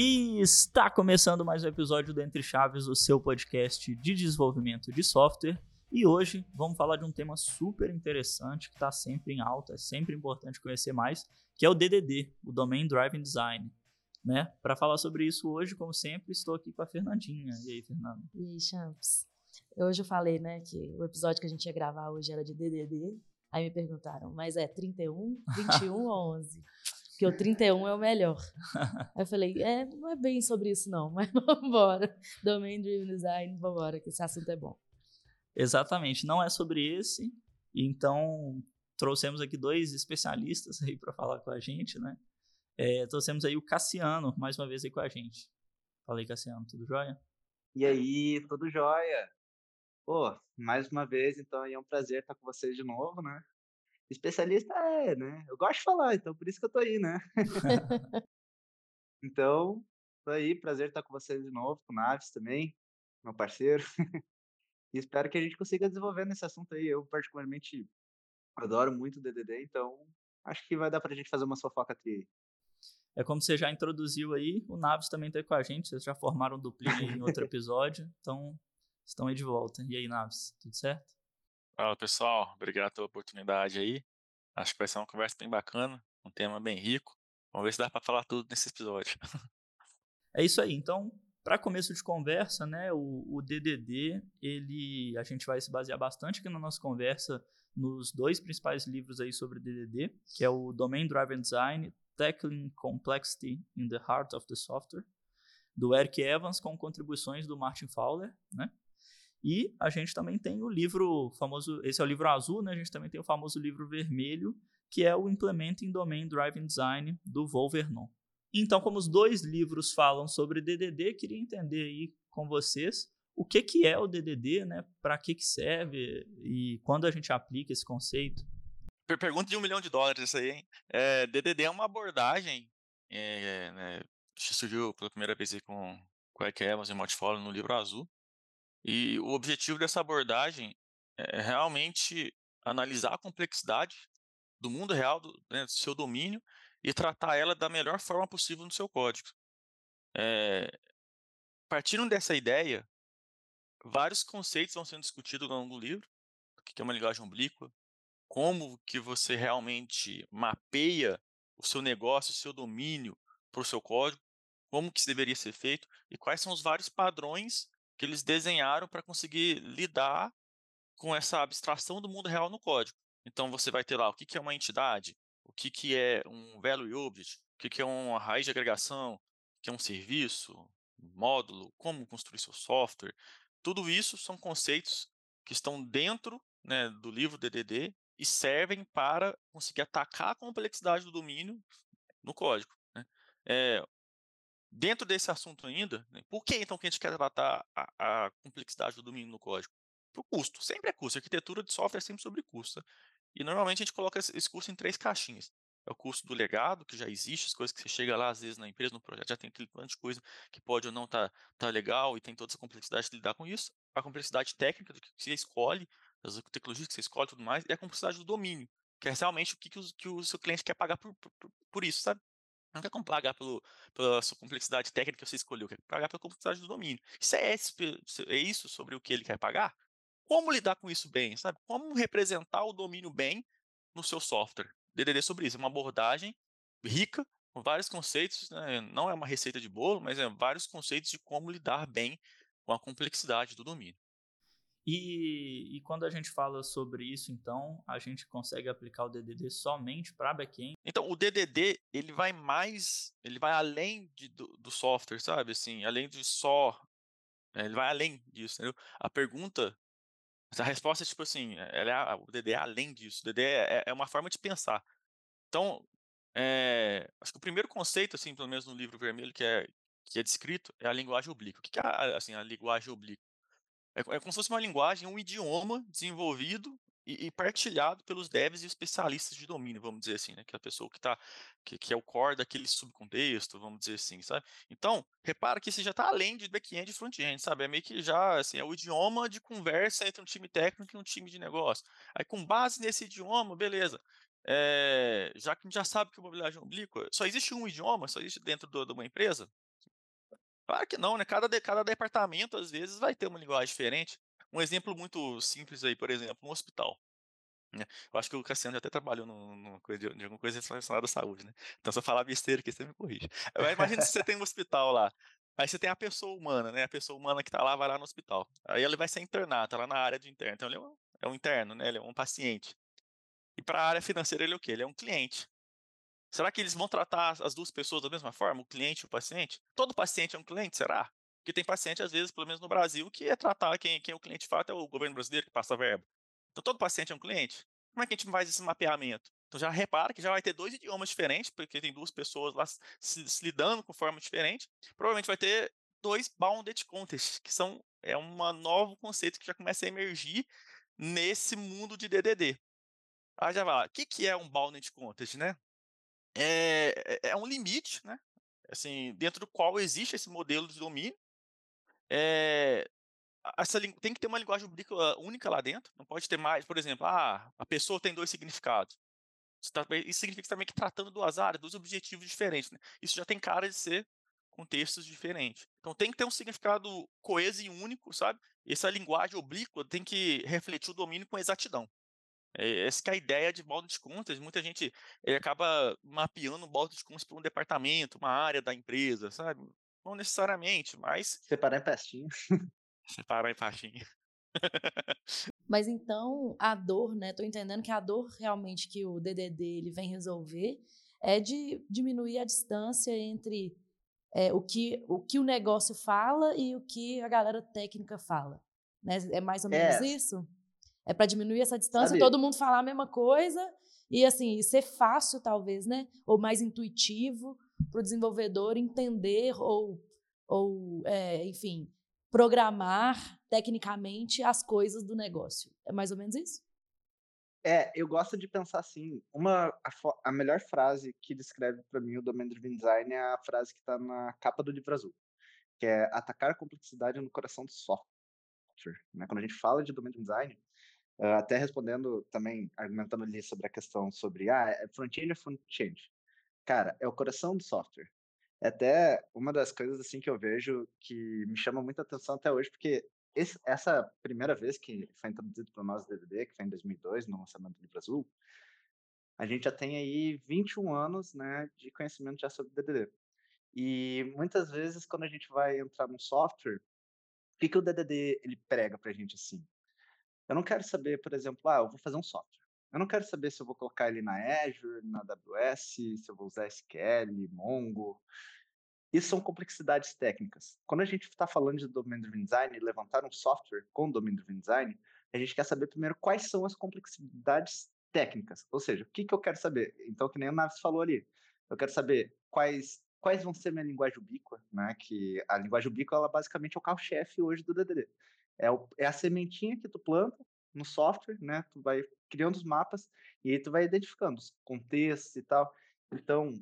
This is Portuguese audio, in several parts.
E está começando mais um episódio do Entre Chaves, o seu podcast de desenvolvimento de software. E hoje vamos falar de um tema super interessante que está sempre em alta, é sempre importante conhecer mais, que é o DDD, o Domain Driven Design. Né? Para falar sobre isso hoje, como sempre, estou aqui com a Fernandinha. E aí, Fernanda? E aí, Champs? Hoje eu falei, né, que o episódio que a gente ia gravar hoje era de DDD. Aí me perguntaram, mas é 31, 21 ou 11? Porque o 31 é o melhor. Aí eu falei, é, não é bem sobre isso não, mas vamos embora. Domain Driven Design, vamos embora, que esse assunto é bom. Exatamente, não é sobre esse. Então, trouxemos aqui dois especialistas aí para falar com a gente, né? É, trouxemos aí o Cassiano, mais uma vez aí com a gente. Fala aí, Cassiano, tudo jóia? E aí, tudo jóia? Pô, mais uma vez, então é um prazer estar com vocês de novo, né? Especialista é, né? Eu gosto de falar, então por isso que eu tô aí, né? então, tô aí, prazer estar com vocês de novo, com o Naves também, meu parceiro. e espero que a gente consiga desenvolver nesse assunto aí. Eu, particularmente, adoro muito o DDD, então acho que vai dar pra gente fazer uma fofoca tri É como você já introduziu aí, o Naves também tá com a gente, vocês já formaram duplinha em outro episódio, então estão aí de volta. E aí, Naves, tudo certo? Fala pessoal, obrigado pela oportunidade aí. Acho que vai ser uma conversa bem bacana, um tema bem rico. Vamos ver se dá para falar tudo nesse episódio. É isso aí. Então, para começo de conversa, né, o, o, DDD, ele, a gente vai se basear bastante aqui na nossa conversa nos dois principais livros aí sobre DDD, que é o Domain Driven Design, Tackling Complexity in the Heart of the Software, do Eric Evans, com contribuições do Martin Fowler, né? E a gente também tem o livro famoso, esse é o livro azul, né? A gente também tem o famoso livro vermelho, que é o Implementing Domain Driven Design do Volvernon. Então, como os dois livros falam sobre DDD, queria entender aí com vocês o que, que é o DDD, né? Para que, que serve e quando a gente aplica esse conceito. Pergunta de um milhão de dólares isso aí, hein? É, DDD é uma abordagem é, né, que surgiu pela primeira vez com, com Eric Evans e Multifolio no livro azul, e o objetivo dessa abordagem é realmente analisar a complexidade do mundo real, do, né, do seu domínio, e tratar ela da melhor forma possível no seu código. É, partindo dessa ideia, vários conceitos vão sendo discutidos ao longo do livro, o que é uma linguagem oblíqua, como que você realmente mapeia o seu negócio, o seu domínio para o seu código, como que isso deveria ser feito e quais são os vários padrões que eles desenharam para conseguir lidar com essa abstração do mundo real no código. Então você vai ter lá o que, que é uma entidade, o que, que é um value object, o que, que é uma raiz de agregação, o que é um serviço, um módulo, como construir seu software. Tudo isso são conceitos que estão dentro né, do livro DDD e servem para conseguir atacar a complexidade do domínio no código. Né? É, Dentro desse assunto ainda, né, por que então que a gente quer tratar a, a complexidade do domínio no código? Para o custo. Sempre é custo. A arquitetura de software é sempre sobre custo. E normalmente a gente coloca esse custo em três caixinhas. É o custo do legado, que já existe, as coisas que você chega lá, às vezes, na empresa, no projeto, já tem aquele tanto de coisa que pode ou não estar tá, tá legal e tem toda essa complexidade de lidar com isso. A complexidade técnica do que você escolhe, das tecnologias que você escolhe e tudo mais, e a complexidade do domínio, que é realmente o que, que, o, que o seu cliente quer pagar por, por, por isso, sabe? Não quer pagar pelo, pela sua complexidade técnica que você escolheu, quer pagar pela complexidade do domínio. Se é, é isso sobre o que ele quer pagar, como lidar com isso bem, sabe? Como representar o domínio bem no seu software? DDD sobre isso, é uma abordagem rica, com vários conceitos, né? não é uma receita de bolo, mas é vários conceitos de como lidar bem com a complexidade do domínio. E, e, quando a gente fala sobre isso, então, a gente consegue aplicar o DDD somente para back-end? Então, o DDD, ele vai mais, ele vai além de, do, do, software, sabe? Assim, além de só, né, ele vai além disso, entendeu? A pergunta, a resposta é tipo assim, ela é, o DDD é além disso, o DDD é, é uma forma de pensar. Então, é, acho que o primeiro conceito, assim, pelo menos no livro vermelho que é, que é descrito, é a linguagem oblíqua. O que é assim, a linguagem oblíqua? É, é como se fosse uma linguagem, um idioma desenvolvido e, e, partilhado pelos devs e especialistas de domínio, vamos dizer assim, né? Que é a pessoa que tá, que, que é o core daquele subcontexto, vamos dizer assim, sabe? Então, repara que isso já está além de back-end e front-end, sabe? É meio que já, assim, é o idioma de conversa entre um time técnico e um time de negócio. Aí, com base nesse idioma, beleza. É, já que a gente já sabe que a mobilidade é oblíqua, só existe um idioma, só existe dentro do, de uma empresa, Claro que não, né? Cada, cada departamento, às vezes, vai ter uma linguagem diferente. Um exemplo muito simples aí, por exemplo, um hospital. Né? Eu acho que o Cassiano já até trabalhou no coisa de, de, alguma coisa relacionada à saúde, né? Então, se eu falar besteira aqui, você me corrige. Imagina se você tem um hospital lá. Aí você tem a pessoa humana, né? A pessoa humana que tá lá, vai lá no hospital. Aí ele vai ser internado, tá lá na área de interno. Então ele é um, é um interno, né? Ele é um paciente. E para a área financeira ele é o quê? Ele é um cliente. Será que eles vão tratar as duas pessoas da mesma forma, o cliente e o paciente? Todo paciente é um cliente, será? Porque tem paciente, às vezes, pelo menos no Brasil, que é tratar quem, quem é o cliente de fato é o governo brasileiro que passa a verba. Então todo paciente é um cliente. Como é que a gente faz esse mapeamento? Então já repara que já vai ter dois idiomas diferentes, porque tem duas pessoas lá se, se lidando com forma diferente. Provavelmente vai ter dois bounded contexts, que são é um novo conceito que já começa a emergir nesse mundo de DDD. Ah, já vai lá. O que, que é um bounded context, né? É, é, é um limite, né? Assim, dentro do qual existe esse modelo de domínio. É, essa, tem que ter uma linguagem única lá dentro. Não pode ter mais, por exemplo, ah, a pessoa tem dois significados. Isso, tá, significa também que tratando duas áreas, dois objetivos diferentes. Né? Isso já tem cara de ser contextos diferentes. Então tem que ter um significado coeso e único, sabe? Essa linguagem oblíqua tem que refletir o domínio com exatidão. É, essa é a ideia de balde de contas. Muita gente acaba mapeando o balde de contas para um departamento, uma área da empresa, sabe? Não necessariamente, mas. Separar em pastinha. Separar em pastinha. Mas então a dor, né? Tô entendendo que a dor realmente que o DDD ele vem resolver é de diminuir a distância entre é, o, que, o que o negócio fala e o que a galera técnica fala. Né? É mais ou menos é. isso? É para diminuir essa distância, Sabe? todo mundo falar a mesma coisa e assim ser fácil talvez, né? Ou mais intuitivo para o desenvolvedor entender ou, ou é, enfim, programar tecnicamente as coisas do negócio. É mais ou menos isso? É, eu gosto de pensar assim. Uma, a, a melhor frase que descreve para mim o Domain Driven Design é a frase que está na capa do livro azul, que é atacar a complexidade no coração do software. Né? Quando a gente fala de Driven Design, uh, até respondendo também, argumentando ali sobre a questão sobre ah, é front-end ou front-end. Cara, é o coração do software. É até uma das coisas assim que eu vejo que me chama muita atenção até hoje, porque esse, essa primeira vez que foi introduzido para nós o DDD, que foi em 2002, no lançamento do Livro Azul, a gente já tem aí 21 anos né, de conhecimento já sobre DDD. E muitas vezes, quando a gente vai entrar num software, o que, que o DDD ele prega para a gente assim? Eu não quero saber, por exemplo, ah, eu vou fazer um software. Eu não quero saber se eu vou colocar ele na Azure, na AWS, se eu vou usar SQL, Mongo. Isso são complexidades técnicas. Quando a gente está falando de Domain Driven Design, levantar um software com Domain Driven Design, a gente quer saber primeiro quais são as complexidades técnicas. Ou seja, o que, que eu quero saber? Então, que nem o Naves falou ali, eu quero saber quais quais vão ser minha linguagem ubíqua, né? Que a linguagem ubíqua, ela basicamente é o carro-chefe hoje do DDD. É, o, é a sementinha que tu planta no software, né? Tu vai criando os mapas e aí tu vai identificando os contextos e tal. Então,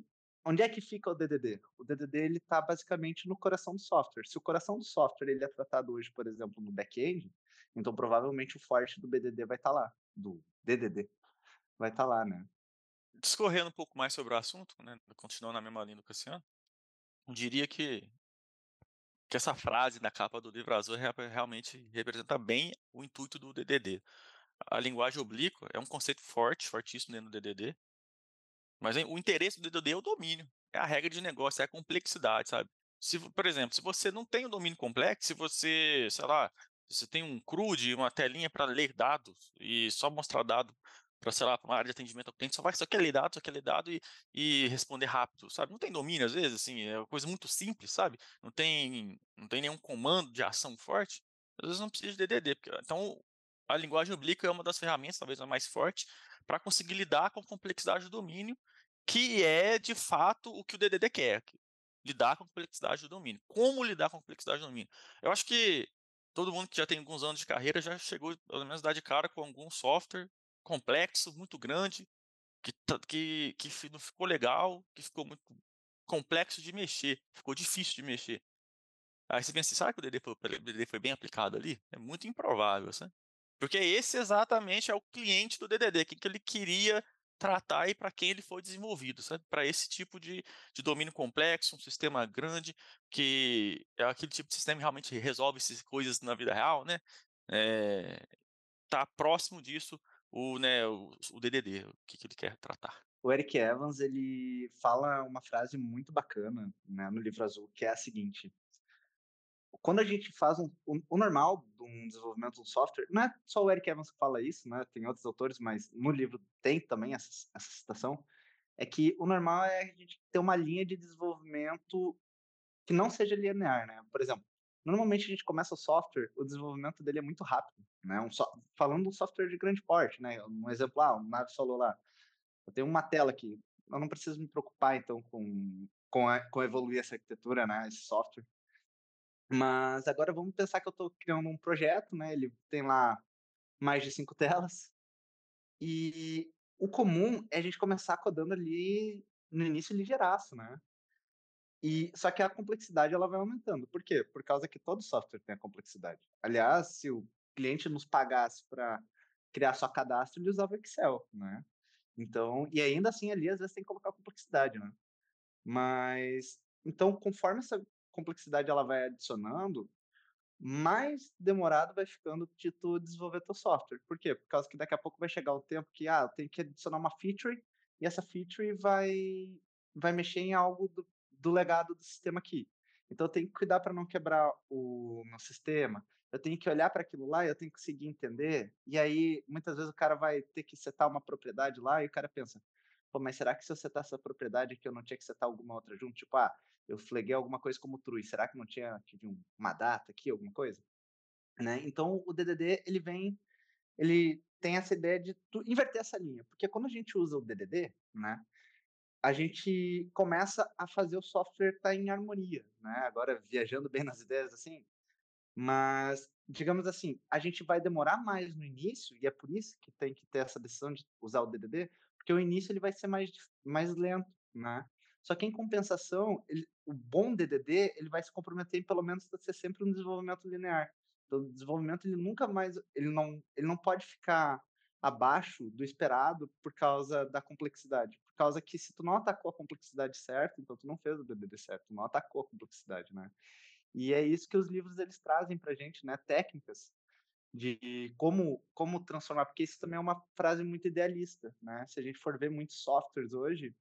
onde é que fica o DDD? O DDD ele está basicamente no coração do software. Se o coração do software ele é tratado hoje, por exemplo, no back-end, então provavelmente o forte do BDD vai estar tá lá, do DDD vai estar tá lá, né? Discorrendo um pouco mais sobre o assunto, né, continuando na mesma linha do Cassiano, diria que que essa frase na capa do livro azul realmente representa bem o intuito do DDD. A linguagem oblíqua é um conceito forte, fortíssimo dentro do DDD, mas o interesse do DDD é o domínio, é a regra de negócio, é a complexidade, sabe? Se, por exemplo, se você não tem um domínio complexo, se você, sei lá, você tem um CRUD, uma telinha para ler dados e só mostrar dado para, sei lá, uma área de atendimento ao cliente, só vai só quer ler dado, só quer ler dado e, e responder rápido, sabe? Não tem domínio, às vezes, assim, é uma coisa muito simples, sabe? Não tem, não tem nenhum comando de ação forte, às vezes não precisa de DDD. Porque, então, a linguagem oblíqua é uma das ferramentas, talvez a mais forte, para conseguir lidar com a complexidade do domínio, que é de fato o que o DDD quer, lidar com a complexidade do domínio. Como lidar com a complexidade do domínio? Eu acho que todo mundo que já tem alguns anos de carreira já chegou, pelo menos, dar de cara com algum software complexo, muito grande, que, que, que não ficou legal, que ficou muito complexo de mexer, ficou difícil de mexer. Aí você pensa, assim, será que o DD foi, foi bem aplicado ali? É muito improvável, sabe? Porque esse exatamente é o cliente do DDD, o que, que ele queria tratar e para quem ele foi desenvolvido, sabe? Para esse tipo de, de domínio complexo, um sistema grande, que é aquele tipo de sistema que realmente resolve essas coisas na vida real, né? É, tá próximo disso o, né, o, o DDD, o que, que ele quer tratar. O Eric Evans, ele fala uma frase muito bacana né, no livro azul, que é a seguinte: quando a gente faz um, um, o normal de um desenvolvimento de um software, não é só o Eric Evans que fala isso, né? Tem outros autores, mas no livro tem também essa, essa citação, é que o normal é a gente ter uma linha de desenvolvimento que não seja linear, né? Por exemplo, normalmente a gente começa o software, o desenvolvimento dele é muito rápido, né? Um so, falando um software de grande porte, né? Um exemplo, ah, o Naves falou lá, eu tenho uma tela aqui, eu não preciso me preocupar então com com, a, com evoluir essa arquitetura, né? Esse software. Mas agora vamos pensar que eu estou criando um projeto, né? Ele tem lá mais de cinco telas. E o comum é a gente começar codando ali no início ligeiraço, né? E só que a complexidade ela vai aumentando. Por quê? Por causa que todo software tem a complexidade. Aliás, se o cliente nos pagasse para criar só cadastro, ele usava Excel, né? Então, e ainda assim ali às vezes tem que colocar complexidade, né? Mas então, conforme essa complexidade ela vai adicionando, mais demorado vai ficando de tu desenvolver teu software. Por quê? Por causa que daqui a pouco vai chegar o tempo que, ah, tenho que adicionar uma feature e essa feature vai, vai mexer em algo do, do legado do sistema aqui. Então eu tenho que cuidar para não quebrar o meu sistema. Eu tenho que olhar para aquilo lá eu tenho que conseguir entender. E aí, muitas vezes, o cara vai ter que setar uma propriedade lá e o cara pensa, pô, mas será que se eu setar essa propriedade aqui, eu não tinha que setar alguma outra junto? Tipo, ah, eu fleguei alguma coisa como true, será que não tinha vir uma data aqui, alguma coisa? Né? Então, o DDD, ele vem, ele tem essa ideia de inverter essa linha, porque quando a gente usa o DDD, né, a gente começa a fazer o software estar tá em harmonia, né? Agora viajando bem nas ideias assim, mas digamos assim, a gente vai demorar mais no início e é por isso que tem que ter essa decisão de usar o DDD, porque o início ele vai ser mais mais lento, né? Só que em compensação, ele, o bom DDD ele vai se comprometer em pelo menos a ser sempre um desenvolvimento linear. Então, o desenvolvimento ele nunca mais ele não ele não pode ficar abaixo do esperado por causa da complexidade. Causa que se tu não atacou a complexidade certa, então tu não fez o DDD certo, tu não atacou a complexidade, né? E é isso que os livros eles trazem pra gente, né? Técnicas de como como transformar, porque isso também é uma frase muito idealista, né? Se a gente for ver muitos softwares hoje,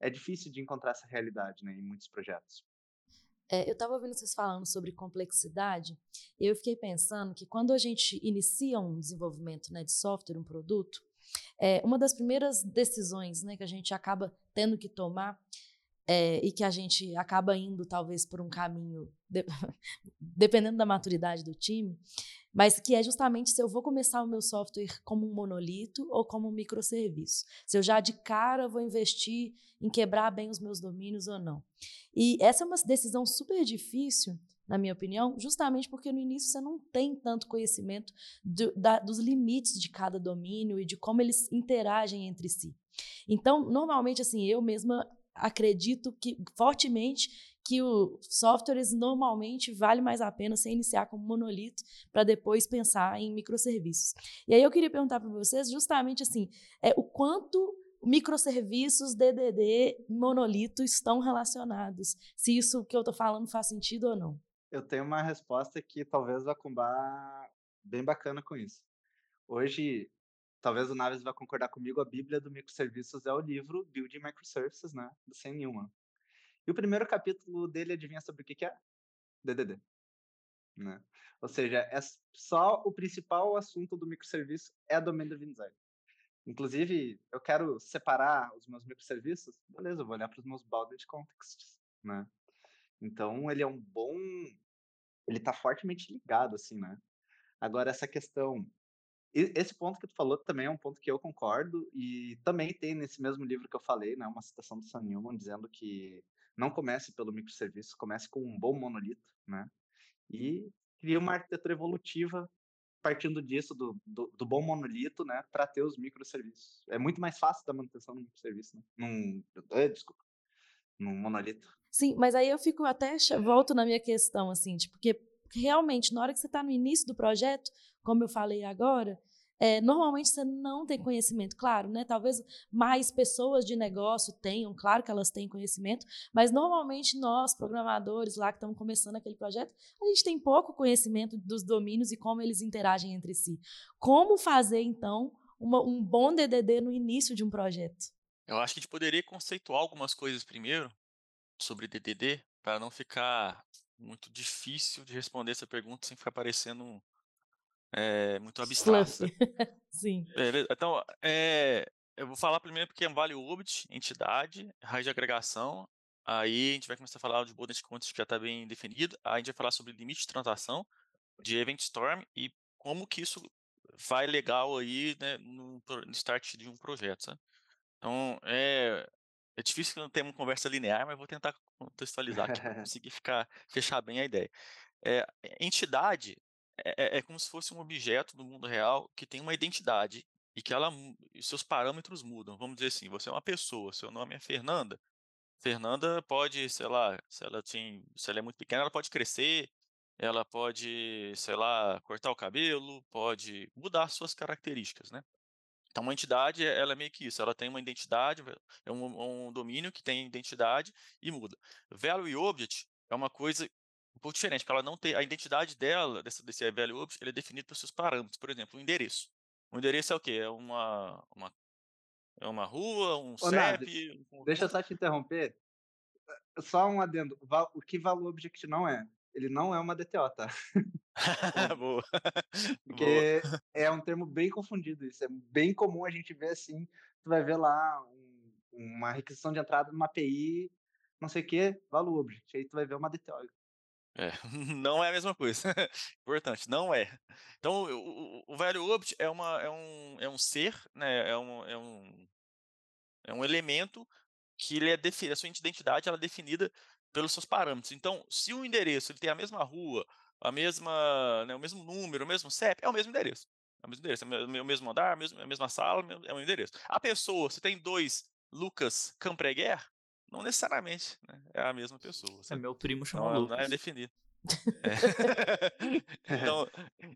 é difícil de encontrar essa realidade né, em muitos projetos. É, eu estava ouvindo vocês falando sobre complexidade, e eu fiquei pensando que quando a gente inicia um desenvolvimento né, de software, um produto, é, uma das primeiras decisões né, que a gente acaba tendo que tomar é, e que a gente acaba indo talvez por um caminho, de, dependendo da maturidade do time, mas que é justamente se eu vou começar o meu software como um monolito ou como um microserviço. Se eu já de cara vou investir em quebrar bem os meus domínios ou não. E essa é uma decisão super difícil, na minha opinião, justamente porque no início você não tem tanto conhecimento do, da, dos limites de cada domínio e de como eles interagem entre si. Então, normalmente, assim, eu mesma acredito que fortemente que o softwares normalmente vale mais a pena você iniciar como monolito para depois pensar em microserviços. E aí eu queria perguntar para vocês justamente assim, é o quanto microserviços, DDD, monolito estão relacionados. Se isso que eu estou falando faz sentido ou não. Eu tenho uma resposta que talvez vá combar bem bacana com isso. Hoje, talvez o Naves vá concordar comigo, a Bíblia do microserviços é o livro Building Microservices, né, do Sam Newman. E o primeiro capítulo dele adivinha sobre o que, que é? DDD. Né? Ou seja, é só o principal assunto do microserviço é domain driven design. Inclusive, eu quero separar os meus microserviços, beleza, eu vou olhar para os meus bounded contexts, né? Então, ele é um bom, ele está fortemente ligado, assim, né? Agora, essa questão, esse ponto que tu falou também é um ponto que eu concordo, e também tem nesse mesmo livro que eu falei, né, uma citação do Sam Newman dizendo que não comece pelo microserviço, comece com um bom monolito, né? E cria uma arquitetura evolutiva partindo disso, do, do, do bom monolito, né, para ter os microserviços. É muito mais fácil da manutenção do microserviço, né? Num, eh, desculpa, num monolito. Sim, mas aí eu fico até, volto na minha questão, assim, tipo, porque realmente, na hora que você está no início do projeto, como eu falei agora, é, normalmente você não tem conhecimento, claro, né? Talvez mais pessoas de negócio tenham, claro que elas têm conhecimento, mas normalmente nós, programadores lá que estamos começando aquele projeto, a gente tem pouco conhecimento dos domínios e como eles interagem entre si. Como fazer, então, uma, um bom DDD no início de um projeto? Eu acho que a gente poderia conceituar algumas coisas primeiro sobre DDD, para não ficar muito difícil de responder essa pergunta sem ficar parecendo é, muito abstrato. Sim. Beleza? Então, é, eu vou falar primeiro porque é um value object, entidade, raiz de agregação. Aí a gente vai começar a falar de bullet context que já está bem definido. Aí a gente vai falar sobre limite de transação, de event storm e como que isso vai legal aí né, no, no start de um projeto. Sabe? Então, é, é difícil que não tenha uma conversa linear, mas vou tentar contextualizar aqui para conseguir ficar, fechar bem a ideia. É, entidade é, é, como se fosse um objeto do mundo real que tem uma identidade e que ela, seus parâmetros mudam. Vamos dizer assim, você é uma pessoa, seu nome é Fernanda. Fernanda pode, sei lá, se ela, tem, se ela é muito pequena, ela pode crescer, ela pode, sei lá, cortar o cabelo, pode mudar suas características, né? Então, uma entidade, ela é meio que isso, ela tem uma identidade, é um, um domínio que tem identidade e muda. Value Object é uma coisa um pouco diferente, porque ela não tem, a identidade dela, desse, desse Value Object, ele é definido pelos seus parâmetros, por exemplo, o endereço. O endereço é o quê? É uma, uma, é uma rua, um Ô, CEP... um... Deixa eu só te interromper. Só um adendo. O que Value Object não é? Ele não é uma DTO, tá? Boa. Porque Boa. é um termo bem confundido isso. É bem comum a gente ver assim, tu vai ver lá um, uma requisição de entrada numa API, não sei o que, value object. Aí tu vai ver uma DTO. É, não é a mesma coisa. Importante, não é. Então, o, o, o value object é, uma, é, um, é um ser, né? é, um, é, um, é um elemento que ele é definido, a sua identidade ela é definida pelos seus parâmetros. Então, se o endereço ele tem a mesma rua, a mesma, né, o mesmo número, o mesmo CEP, é o mesmo endereço. É o mesmo endereço, é o mesmo andar, a mesma, a mesma sala, é o mesmo endereço. A pessoa, se tem dois Lucas Campreguer, não necessariamente né, é a mesma pessoa. É meu primo chama não, Lucas. Não é definido. É. então,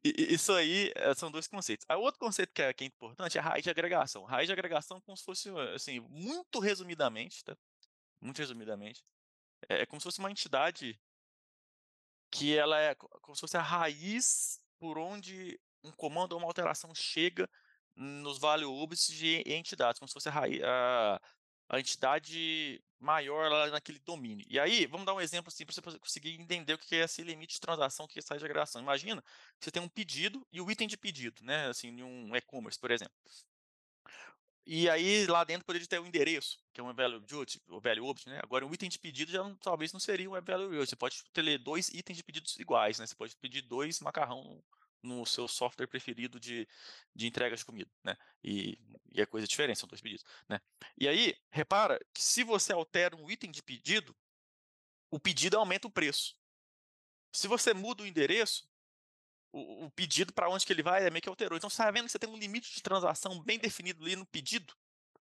isso aí eh, são dois conceitos. O outro conceito que é, que é importante é a raiz de agregação. Raiz de agregação, como se fosse, assim, muito resumidamente, tá? Muito resumidamente, é, é como se fosse uma entidade que ela é como se fosse a raiz por onde um comando ou uma alteração chega nos values de entidades, como se fosse a, raiz, a, a entidade maior lá naquele domínio. E aí, vamos dar um exemplo assim para você conseguir entender o que é esse limite de transação, que é essa agregação. Imagina que você tem um pedido e o item de pedido, né? Assim, em um e-commerce, por exemplo. E aí lá dentro poderia ter o endereço, que é um value object, o value object, né? Agora um item de pedido já não, talvez não seria um value object. Você pode ter dois itens de pedidos iguais, né? Você pode pedir dois macarrão no seu software preferido de, de entrega de comida, né? E, e é coisa diferente, são dois pedidos, né? E aí, repara que se você altera um item de pedido, o pedido aumenta o preço. Se você muda o endereço, o, o pedido para onde que ele vai é meio que alterou. Então, você está vendo que você tem um limite de transação bem definido ali no pedido?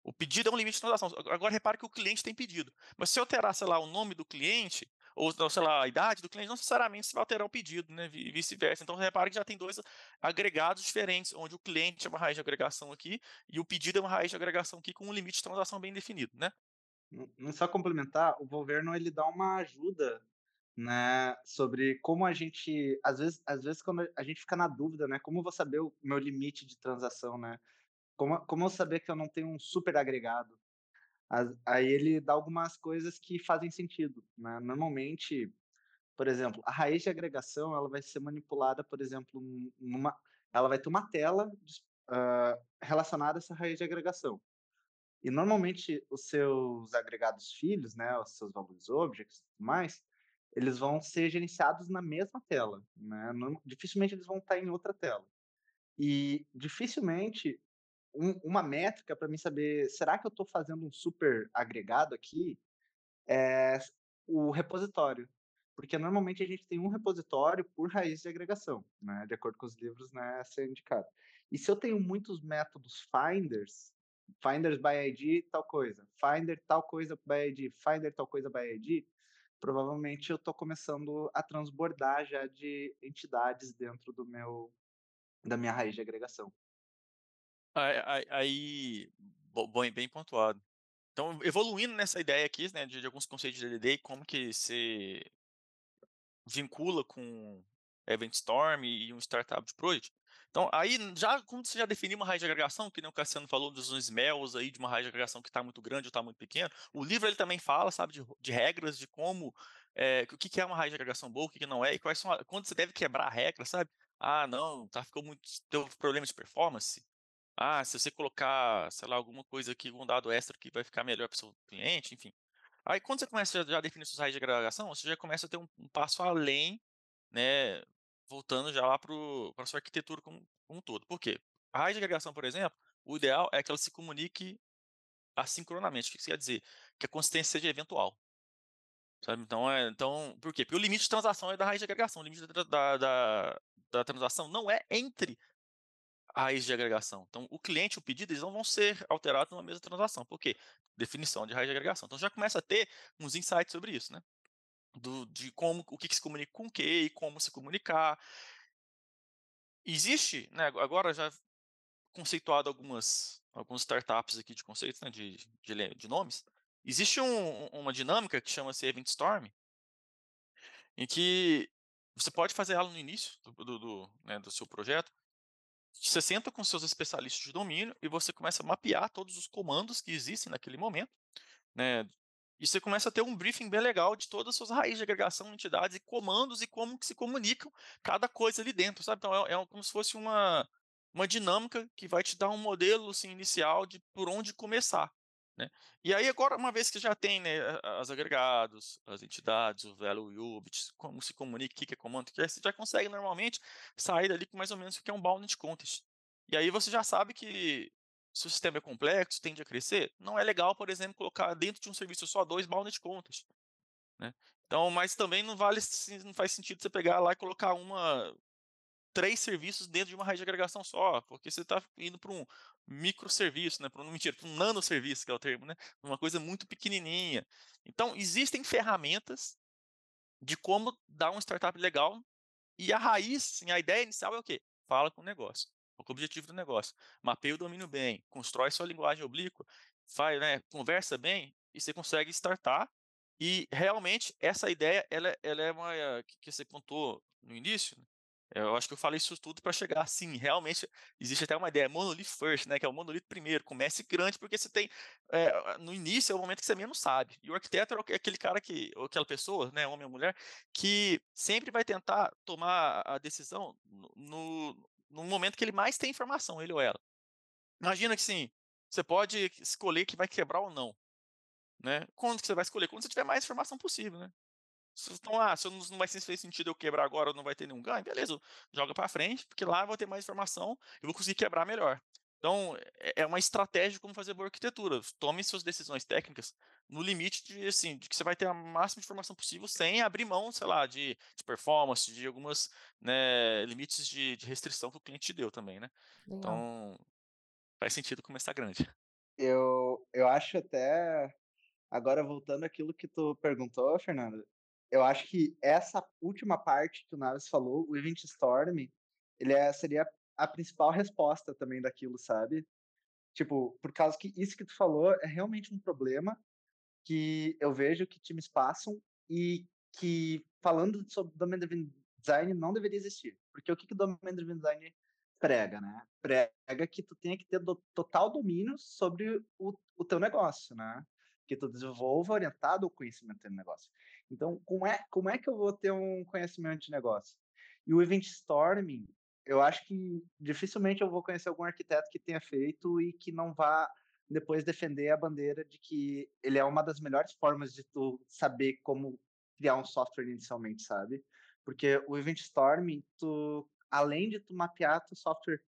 O pedido é um limite de transação. Agora, repare que o cliente tem pedido. Mas se alterar, sei lá, o nome do cliente, ou, sei lá, a idade do cliente, não necessariamente você vai alterar o pedido, né? E vice-versa. Então, repare que já tem dois agregados diferentes, onde o cliente é uma raiz de agregação aqui e o pedido é uma raiz de agregação aqui com um limite de transação bem definido, né? Não só complementar, o Volverno ele dá uma ajuda né, sobre como a gente, às vezes, às vezes quando a gente fica na dúvida, né, como eu vou saber o meu limite de transação, né? Como, como eu saber que eu não tenho um super agregado? Aí ele dá algumas coisas que fazem sentido, né? Normalmente, por exemplo, a raiz de agregação, ela vai ser manipulada, por exemplo, numa, ela vai ter uma tela uh, relacionada a essa raiz de agregação. E normalmente os seus agregados filhos, né, os seus valores objects e tudo mais, eles vão ser gerenciados na mesma tela, né? Não, dificilmente eles vão estar em outra tela. E dificilmente um, uma métrica para mim saber, será que eu estou fazendo um super agregado aqui, é o repositório. Porque normalmente a gente tem um repositório por raiz de agregação, né? De acordo com os livros, né? É indicado. E se eu tenho muitos métodos finders, finders by ID tal coisa, finder tal coisa by ID, finder tal coisa by ID, provavelmente eu estou começando a transbordar já de entidades dentro do meu da minha raiz de agregação. Aí, aí bom, bem pontuado. Então, evoluindo nessa ideia aqui, né, de, de alguns conceitos de DDD como que se vincula com Event Storm e um startup de project. Então, aí, já quando você já definiu uma raiz de agregação, que nem o Cassiano falou dos smells aí, de uma raiz de agregação que está muito grande ou está muito pequeno, o livro ele também fala, sabe, de, de regras, de como, é, o que, que é uma raiz de agregação boa, o que, que não é, e quais são, quando você deve quebrar a regra, sabe? Ah, não, tá, ficou muito, teve problema de performance, ah, se você colocar, sei lá, alguma coisa aqui, um dado extra que vai ficar melhor para o seu cliente, enfim. Aí quando você começa a já definir suas raízes de agregação, você já começa a ter um, um passo além, né, voltando já lá para a sua arquitetura como, como um todo. Por quê? A raiz de agregação, por exemplo, o ideal é que ela se comunique assincronamente. O que isso quer dizer? Que a consistência seja eventual. Sabe? Então, é, então, por quê? Porque o limite de transação é da raiz de agregação. O limite da, da, da, da transação não é entre raiz de agregação. Então, o cliente e o pedido eles não vão ser alterados numa mesma transação. Por quê? Definição de raiz de agregação. Então, já começa a ter uns insights sobre isso, né? Do, de como, o que, que se comunica com o que e como se comunicar. Existe, né, agora já conceituado algumas, algumas startups aqui de conceitos, né, de, de, de nomes, existe um, uma dinâmica que chama-se Event Storm, em que você pode fazer ela no início do, do, do, né, do seu projeto, você senta com seus especialistas de domínio e você começa a mapear todos os comandos que existem naquele momento, né? E você começa a ter um briefing bem legal de todas as suas raízes de agregação, entidades e comandos e como que se comunicam cada coisa ali dentro, sabe? Então é, é como se fosse uma, uma dinâmica que vai te dar um modelo assim, inicial de por onde começar. Né? E aí agora, uma vez que já tem né, as agregados, as entidades, o value UBIT, como se comunica, o que é comando, que você já consegue normalmente sair dali com mais ou menos o que é um bounded contest. E aí você já sabe que se o sistema é complexo, tende a crescer, não é legal, por exemplo, colocar dentro de um serviço só dois bounded contas. Né? Então, mas também não vale, não faz sentido você pegar lá e colocar uma três serviços dentro de uma raiz de agregação só, porque você está indo para um microserviço, né? Para um mentira, para um nanoserviço que é o termo, né? Uma coisa muito pequenininha. Então, existem ferramentas de como dar um startup legal e a raiz, sim, a ideia inicial é o quê? Fala com o negócio. Qual é o objetivo do negócio? Mapeia o domínio bem, constrói sua linguagem oblíqua, faz, né, conversa bem e você consegue startar. E realmente essa ideia, ela, ela é uma que você contou no início, né? Eu acho que eu falei isso tudo para chegar assim. Realmente existe até uma ideia, monolith first, né? Que é o monolith primeiro. Comece grande, porque você tem. É, no início é o momento que você menos sabe. E o arquiteto é aquele cara que, ou aquela pessoa, né, homem ou mulher, que sempre vai tentar tomar a decisão no momento que ele mais tem informação, ele ou ela. Imagina que sim, você pode escolher que vai quebrar ou não. Né? Quando que você vai escolher? Quando você tiver mais informação possível, né? Então, ah, se não vai ser sentido eu quebrar agora, não vai ter nenhum ganho, beleza, joga para frente, porque lá eu vou ter mais informação e vou conseguir quebrar melhor. Então, é, é uma estratégia de como fazer boa arquitetura. Tome suas decisões técnicas no limite de, assim, de que você vai ter a máxima de informação possível sem abrir mão, sei lá, de, de performance, de algumas né, limites de, de, restrição que o cliente te deu também, né? Legal. Então, faz sentido começar grande. Eu, eu acho até, agora voltando àquilo que tu perguntou, Fernando, eu acho que essa última parte que o Naves falou, o Event Storm, ele é, seria a principal resposta também daquilo, sabe? Tipo, por causa que isso que tu falou é realmente um problema que eu vejo que times passam e que, falando sobre Domain Driven Design, não deveria existir. Porque o que, que Domain Driven Design prega, né? Prega que tu tenha que ter do, total domínio sobre o, o teu negócio, né? Que tu desenvolva orientado ao conhecimento do negócio. Então, como é, como é que eu vou ter um conhecimento de negócio? E o Event Storming, eu acho que dificilmente eu vou conhecer algum arquiteto que tenha feito e que não vá depois defender a bandeira de que ele é uma das melhores formas de tu saber como criar um software inicialmente, sabe? Porque o Event Storming, tu, além de tu mapear teu software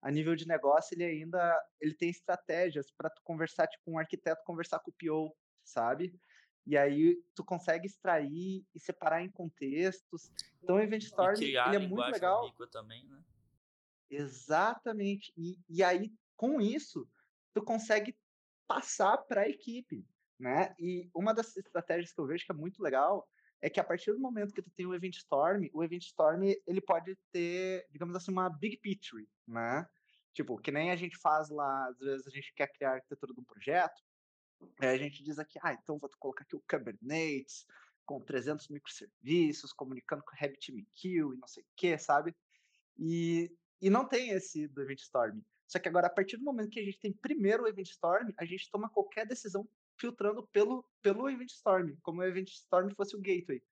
a nível de negócio, ele ainda ele tem estratégias para tu conversar tipo um arquiteto conversar com o PO, sabe? E aí tu consegue extrair e separar em contextos. Então o Event Story ele é muito legal. Também, né? Exatamente. E, e aí com isso tu consegue passar para a equipe, né? E uma das estratégias que eu vejo que é muito legal é que a partir do momento que tu tem o Event Storm, o Event Storm ele pode ter, digamos assim, uma big picture, né? Tipo, que nem a gente faz lá, às vezes a gente quer criar a arquitetura de um projeto, aí a gente diz aqui, ah, então vou colocar aqui o Kubernetes com 300 microserviços, comunicando com o RabbitMQ e não sei o que, sabe? E, e não tem esse do Event Storm. Só que agora, a partir do momento que a gente tem primeiro o Event Storm, a gente toma qualquer decisão filtrando pelo, pelo Event Storm, como o Event Storm fosse o gateway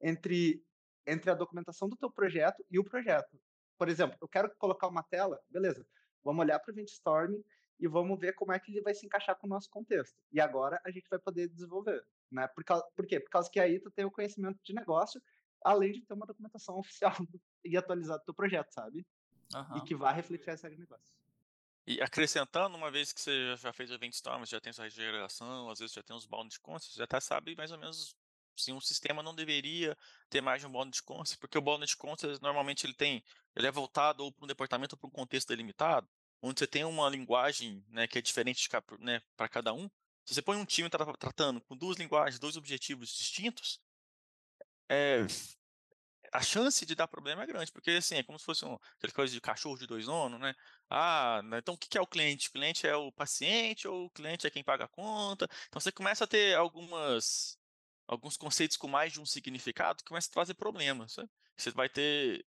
entre, entre a documentação do teu projeto e o projeto. Por exemplo, eu quero colocar uma tela, beleza, vamos olhar para o Event Storm e vamos ver como é que ele vai se encaixar com o nosso contexto. E agora a gente vai poder desenvolver. Né? Por, causa, por quê? Por causa que aí tu tem o conhecimento de negócio, além de ter uma documentação oficial e atualizada do teu projeto, sabe? Uhum. E que vai refletir essa de negócio. E acrescentando, uma vez que você já fez o Event Storm, já tem sua regeneração, às vezes já tem os bound constants, já tá, sabe mais ou menos se um sistema não deveria ter mais de um bound constants, porque o bound constants normalmente ele tem, ele é voltado ou para um departamento ou para um contexto delimitado, onde você tem uma linguagem né, que é diferente né, para cada um. Se você põe um time tra tratando com duas linguagens, dois objetivos distintos, é, a chance de dar problema é grande, porque assim, é como se fosse um, aquela coisa de cachorro de dois donos, né? Ah, né, então o que é o cliente? O cliente é o paciente ou o cliente é quem paga a conta? Então você começa a ter algumas alguns conceitos com mais de um significado que começa a trazer problemas. Sabe? Você vai ter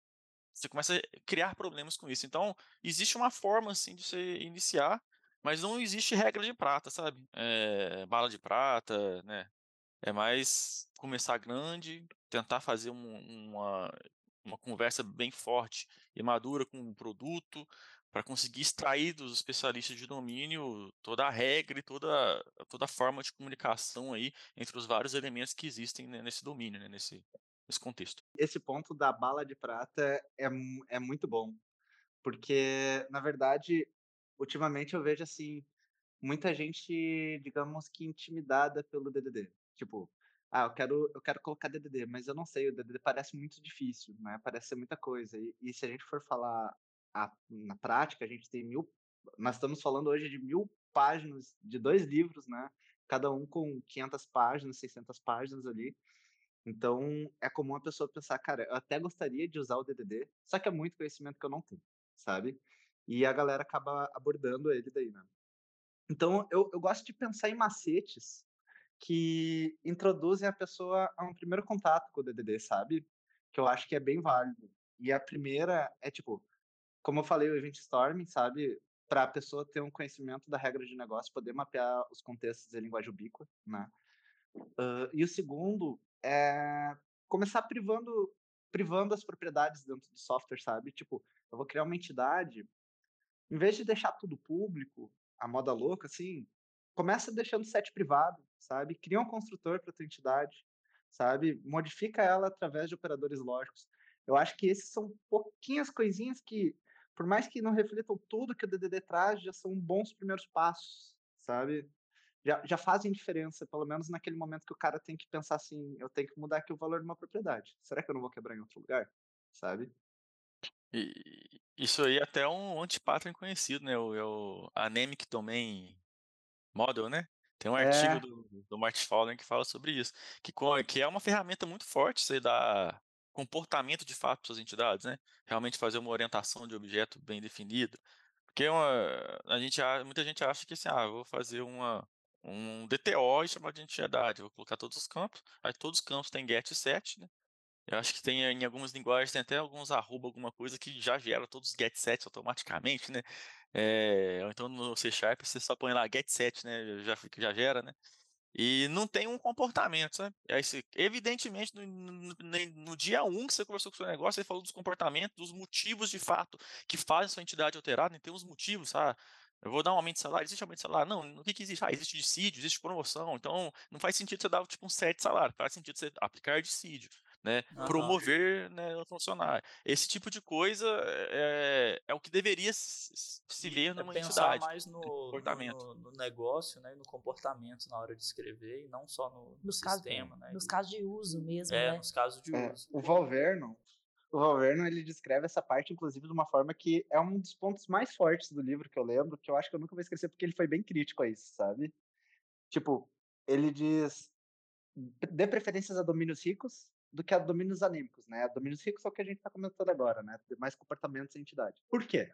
você começa a criar problemas com isso. Então, existe uma forma assim de você iniciar, mas não existe regra de prata, sabe? É, bala de prata, né? É mais começar grande, tentar fazer um, uma, uma conversa bem forte e madura com o produto, para conseguir extrair dos especialistas de domínio toda a regra e toda, toda a forma de comunicação aí entre os vários elementos que existem né, nesse domínio, né, nesse, nesse contexto. Esse ponto da bala de prata é, é muito bom, porque, na verdade, ultimamente eu vejo assim, muita gente, digamos que intimidada pelo DDD. Tipo, ah, eu quero, eu quero colocar DDD, mas eu não sei, o DDD parece muito difícil, né? Parece ser muita coisa. E, e se a gente for falar a, na prática, a gente tem mil. Nós estamos falando hoje de mil páginas de dois livros, né? Cada um com 500 páginas, 600 páginas ali. Então, é comum a pessoa pensar, cara, eu até gostaria de usar o DDD, só que é muito conhecimento que eu não tenho, sabe? E a galera acaba abordando ele daí, né? Então, eu, eu gosto de pensar em macetes que introduzem a pessoa a um primeiro contato com o DDD, sabe? Que eu acho que é bem válido. E a primeira é tipo, como eu falei, o Event Storming, sabe? Para a pessoa ter um conhecimento da regra de negócio, poder mapear os contextos em linguagem ubíqua, né? Uh, e o segundo é começar privando privando as propriedades dentro do software, sabe? Tipo, eu vou criar uma entidade, em vez de deixar tudo público, a moda louca, assim, começa deixando set privado, sabe? Cria um construtor para tua entidade, sabe? Modifica ela através de operadores lógicos. Eu acho que esses são pouquinhas coisinhas que, por mais que não reflitam tudo que o DDD traz, já são bons primeiros passos, sabe? Já, já fazem diferença, pelo menos naquele momento que o cara tem que pensar assim: eu tenho que mudar aqui o valor de uma propriedade. Será que eu não vou quebrar em outro lugar? Sabe? E isso aí é até um anti-pattern conhecido, né? O, é o Anemic Domain Model, né? Tem um artigo é. do, do Martin Fowler que fala sobre isso, que, que é uma ferramenta muito forte, isso aí dá comportamento de fato para suas entidades, né? Realmente fazer uma orientação de objeto bem definida. Porque uma, a gente, muita gente acha que assim, ah, vou fazer uma, um DTO e chamar de entidade, vou colocar todos os campos, aí todos os campos têm get set, né? Eu acho que tem em algumas linguagens, tem até alguns arroba alguma coisa que já gera todos os get sets automaticamente, né? É, ou então no C Sharp você só põe lá get set, né? Já, já gera, né? E não tem um comportamento, sabe? Aí, você, evidentemente, no, no, no, dia 1 um que você conversou com o seu negócio, você falou dos comportamentos, dos motivos de fato que fazem sua entidade alterada, né? tem uns motivos, sabe? Eu vou dar um aumento de salário, existe aumento de salário? Não, o que, que existe? Ah, existe dissídio, existe promoção, então não faz sentido você dar tipo um certo salário, faz sentido você aplicar dissídio né? Uhum. Promover né, o funcionário. Esse tipo de coisa é, é o que deveria se, se ver numa é pensar entidade. mais no, no, no, negócio, né, no comportamento na hora de escrever e não só no, no sistema, caso, né? Nos casos de uso mesmo, é, né? nos casos de é, uso. O Valverno, o Valverno, ele descreve essa parte, inclusive, de uma forma que é um dos pontos mais fortes do livro que eu lembro, que eu acho que eu nunca vou esquecer, porque ele foi bem crítico a isso, sabe? Tipo, ele diz, dê preferências a domínios ricos, do que a domínios anêmicos, né? Domínios ricos é o que a gente está comentando agora, né? Mais comportamentos e entidade. Por quê?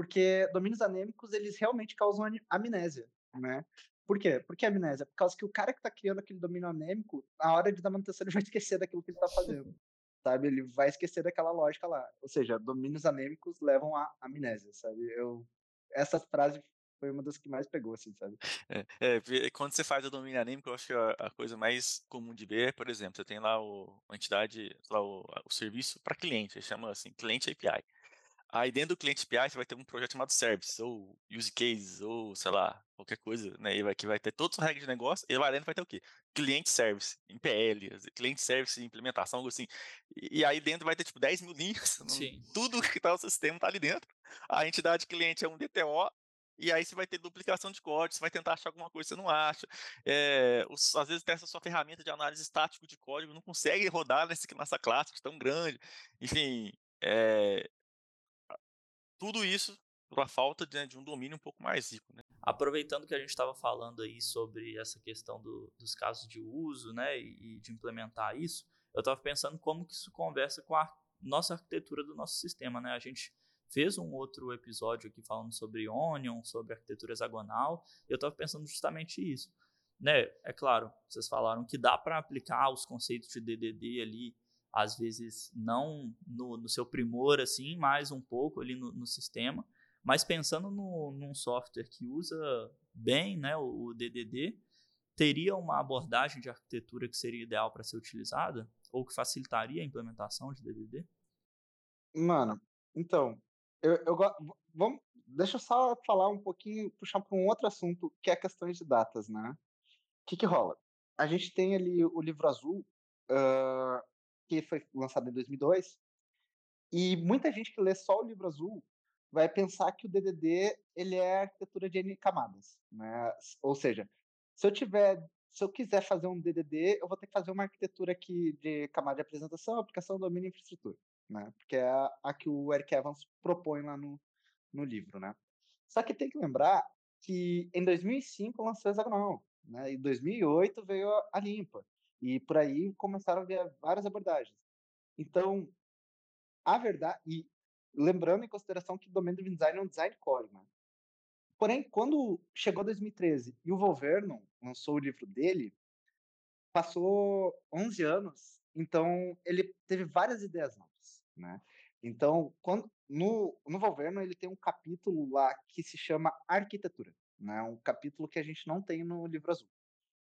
porque domínios anêmicos, eles realmente causam amnésia, né? Por quê? Por que amnésia? Por causa que o cara que está criando aquele domínio anêmico, na hora de dar manutenção, ele vai esquecer daquilo que ele está fazendo. Sabe? Ele vai esquecer daquela lógica lá. Ou seja, domínios anêmicos levam à amnésia, sabe? Eu, essa frase foi uma das que mais pegou, assim, sabe? É, é, quando você faz o domínio anêmico, eu acho que a, a, coisa mais comum de ver é, por exemplo, você tem lá o, a entidade, lá o, o serviço para cliente, chama assim, cliente API. Aí dentro do cliente API você vai ter um projeto chamado service, ou use cases, ou sei lá, qualquer coisa, né? E vai, que vai ter todas as regras de negócio, e lá dentro vai ter o quê? Cliente service, em PL, cliente service, implementação, algo assim. E, e aí dentro vai ter tipo 10 mil linhas, tudo que tá no sistema tá ali dentro. A entidade cliente é um DTO, e aí você vai ter duplicação de código, você vai tentar achar alguma coisa que você não acha. É, os, às vezes essa sua ferramenta de análise estático de código não consegue rodar nesse, nessa classe tão grande. Enfim, é, tudo isso pela falta de, né, de, um domínio um pouco mais rico. Né? Aproveitando que a gente estava falando aí sobre essa questão do, dos casos de uso né, e, e de implementar isso, eu estava pensando como que isso conversa com a nossa arquitetura do nosso sistema. Né? A gente fez um outro episódio aqui falando sobre Onion, sobre arquitetura hexagonal, e eu estava pensando justamente isso. Né? É claro, vocês falaram que dá para aplicar os conceitos de DDD ali às vezes não no, no, seu primor assim, mas um pouco ali no, no sistema. Mas pensando no, num software que usa bem né, o, o DDD, teria uma abordagem de arquitetura que seria ideal para ser utilizada? Ou que facilitaria a implementação de DDD? Mano, então, eu, eu vamos, deixa eu só falar um pouquinho, puxar para um outro assunto, que é a questão de datas, né? O que, que rola? A gente tem ali o livro azul, uh, que foi lançado em 2002, e muita gente que lê só o livro azul vai pensar que o DDD ele é arquitetura de N camadas, né? Ou seja, se eu tiver, se eu quiser fazer um DDD, eu vou ter que fazer uma arquitetura aqui de camada de apresentação, aplicação, domínio e infraestrutura, né? Porque é a, que o Eric Evans propõe lá no, no livro, né? Só que tem que lembrar que em 2005 lançou o Hexagonal, né? Em 2008 veio a Limpa. E por aí começaram a ver várias abordagens. Então, a verdade. E lembrando em consideração que o domínio do design é um design core, né? Porém, quando chegou 2013 e o Wolvernon lançou o livro dele, passou 11 anos, então ele teve várias ideias novas, né? Então, quando, no, no Wolvernon ele tem um capítulo lá que se chama Arquitetura, né? Um capítulo que a gente não tem no livro azul.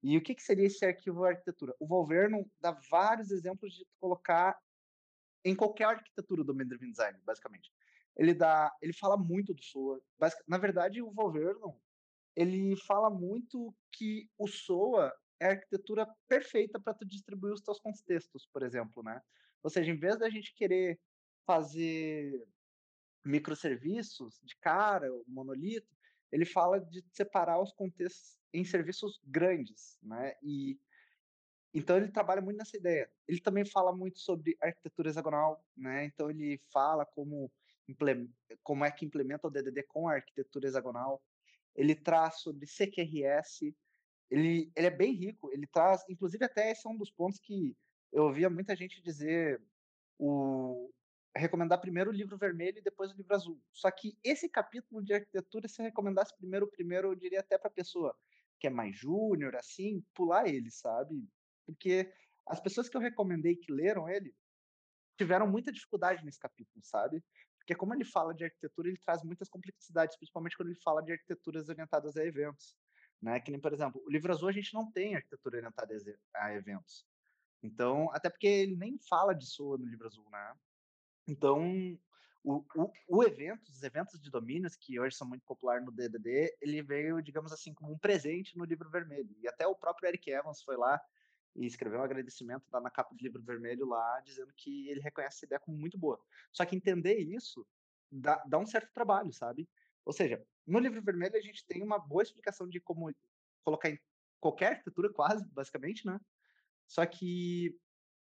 E o que, que seria esse arquivo arquitetura? O Wolvernon dá vários exemplos de colocar em qualquer arquitetura do Driven Design, basicamente. Ele dá, ele fala muito do SOA. Na verdade, o Wolvernon, ele fala muito que o SOA é a arquitetura perfeita para tu distribuir os teus contextos, por exemplo, né? Ou seja, em vez da gente querer fazer microserviços de cara, monolito, ele fala de separar os contextos em serviços grandes, né? E então ele trabalha muito nessa ideia. Ele também fala muito sobre arquitetura hexagonal, né? Então ele fala como como é que implementa o DDD com a arquitetura hexagonal. Ele traz sobre CQRS. Ele, ele é bem rico. Ele traz, inclusive até esse é um dos pontos que eu ouvia muita gente dizer o, recomendar primeiro o livro vermelho e depois o livro azul. Só que esse capítulo de arquitetura, se recomendasse primeiro o primeiro, eu diria até para a pessoa que é mais júnior, assim, pular ele, sabe? Porque as pessoas que eu recomendei que leram ele tiveram muita dificuldade nesse capítulo, sabe? Porque como ele fala de arquitetura, ele traz muitas complexidades, principalmente quando ele fala de arquiteturas orientadas a eventos, né? Que nem, por exemplo, o livro azul a gente não tem arquitetura orientada a eventos. Então, até porque ele nem fala SOA no livro azul, né? Então, o, o, o, evento, os eventos de domínios, que hoje são muito populares no DDD, ele veio, digamos assim, como um presente no livro vermelho. E até o próprio Eric Evans foi lá e escreveu um agradecimento lá na capa do livro vermelho lá, dizendo que ele reconhece essa ideia como muito boa. Só que entender isso dá, dá um certo trabalho, sabe? Ou seja, no livro vermelho a gente tem uma boa explicação de como colocar em qualquer arquitetura, quase, basicamente, né? Só que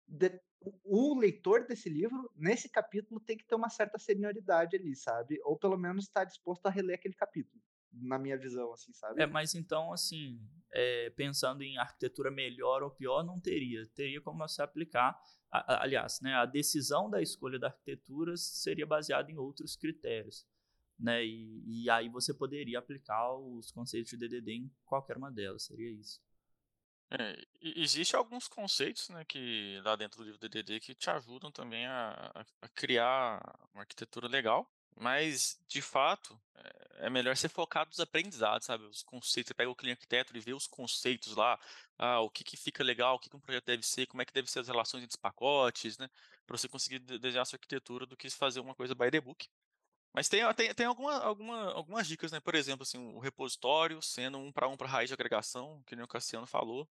de, o leitor desse livro, nesse capítulo, tem que ter uma certa senioridade ali, sabe? Ou pelo menos estar tá disposto a reler aquele capítulo, na minha visão, assim, sabe? É, mas então, assim, é, pensando em arquitetura melhor ou pior, não teria. Teria como você aplicar. A, a, aliás, né, a decisão da escolha da arquitetura seria baseada em outros critérios. né? E, e aí você poderia aplicar os conceitos de DDD em qualquer uma delas, seria isso. É, existe alguns conceitos, né, que lá dentro do livro DDD que te ajudam também a, a criar uma arquitetura legal, mas de fato é, é melhor ser focado nos aprendizados, sabe? Os conceitos, você pega o cliente arquiteto e vê os conceitos lá, ah, o que, que fica legal, o que, que um projeto deve ser, como é que deve ser as relações entre os pacotes, né, para você conseguir desenhar sua arquitetura do que fazer uma coisa by the book. Mas tem, tem, tem alguma, alguma, algumas dicas, né? Por exemplo, assim, o repositório sendo um para um para raiz de agregação, que nem o Cassiano falou.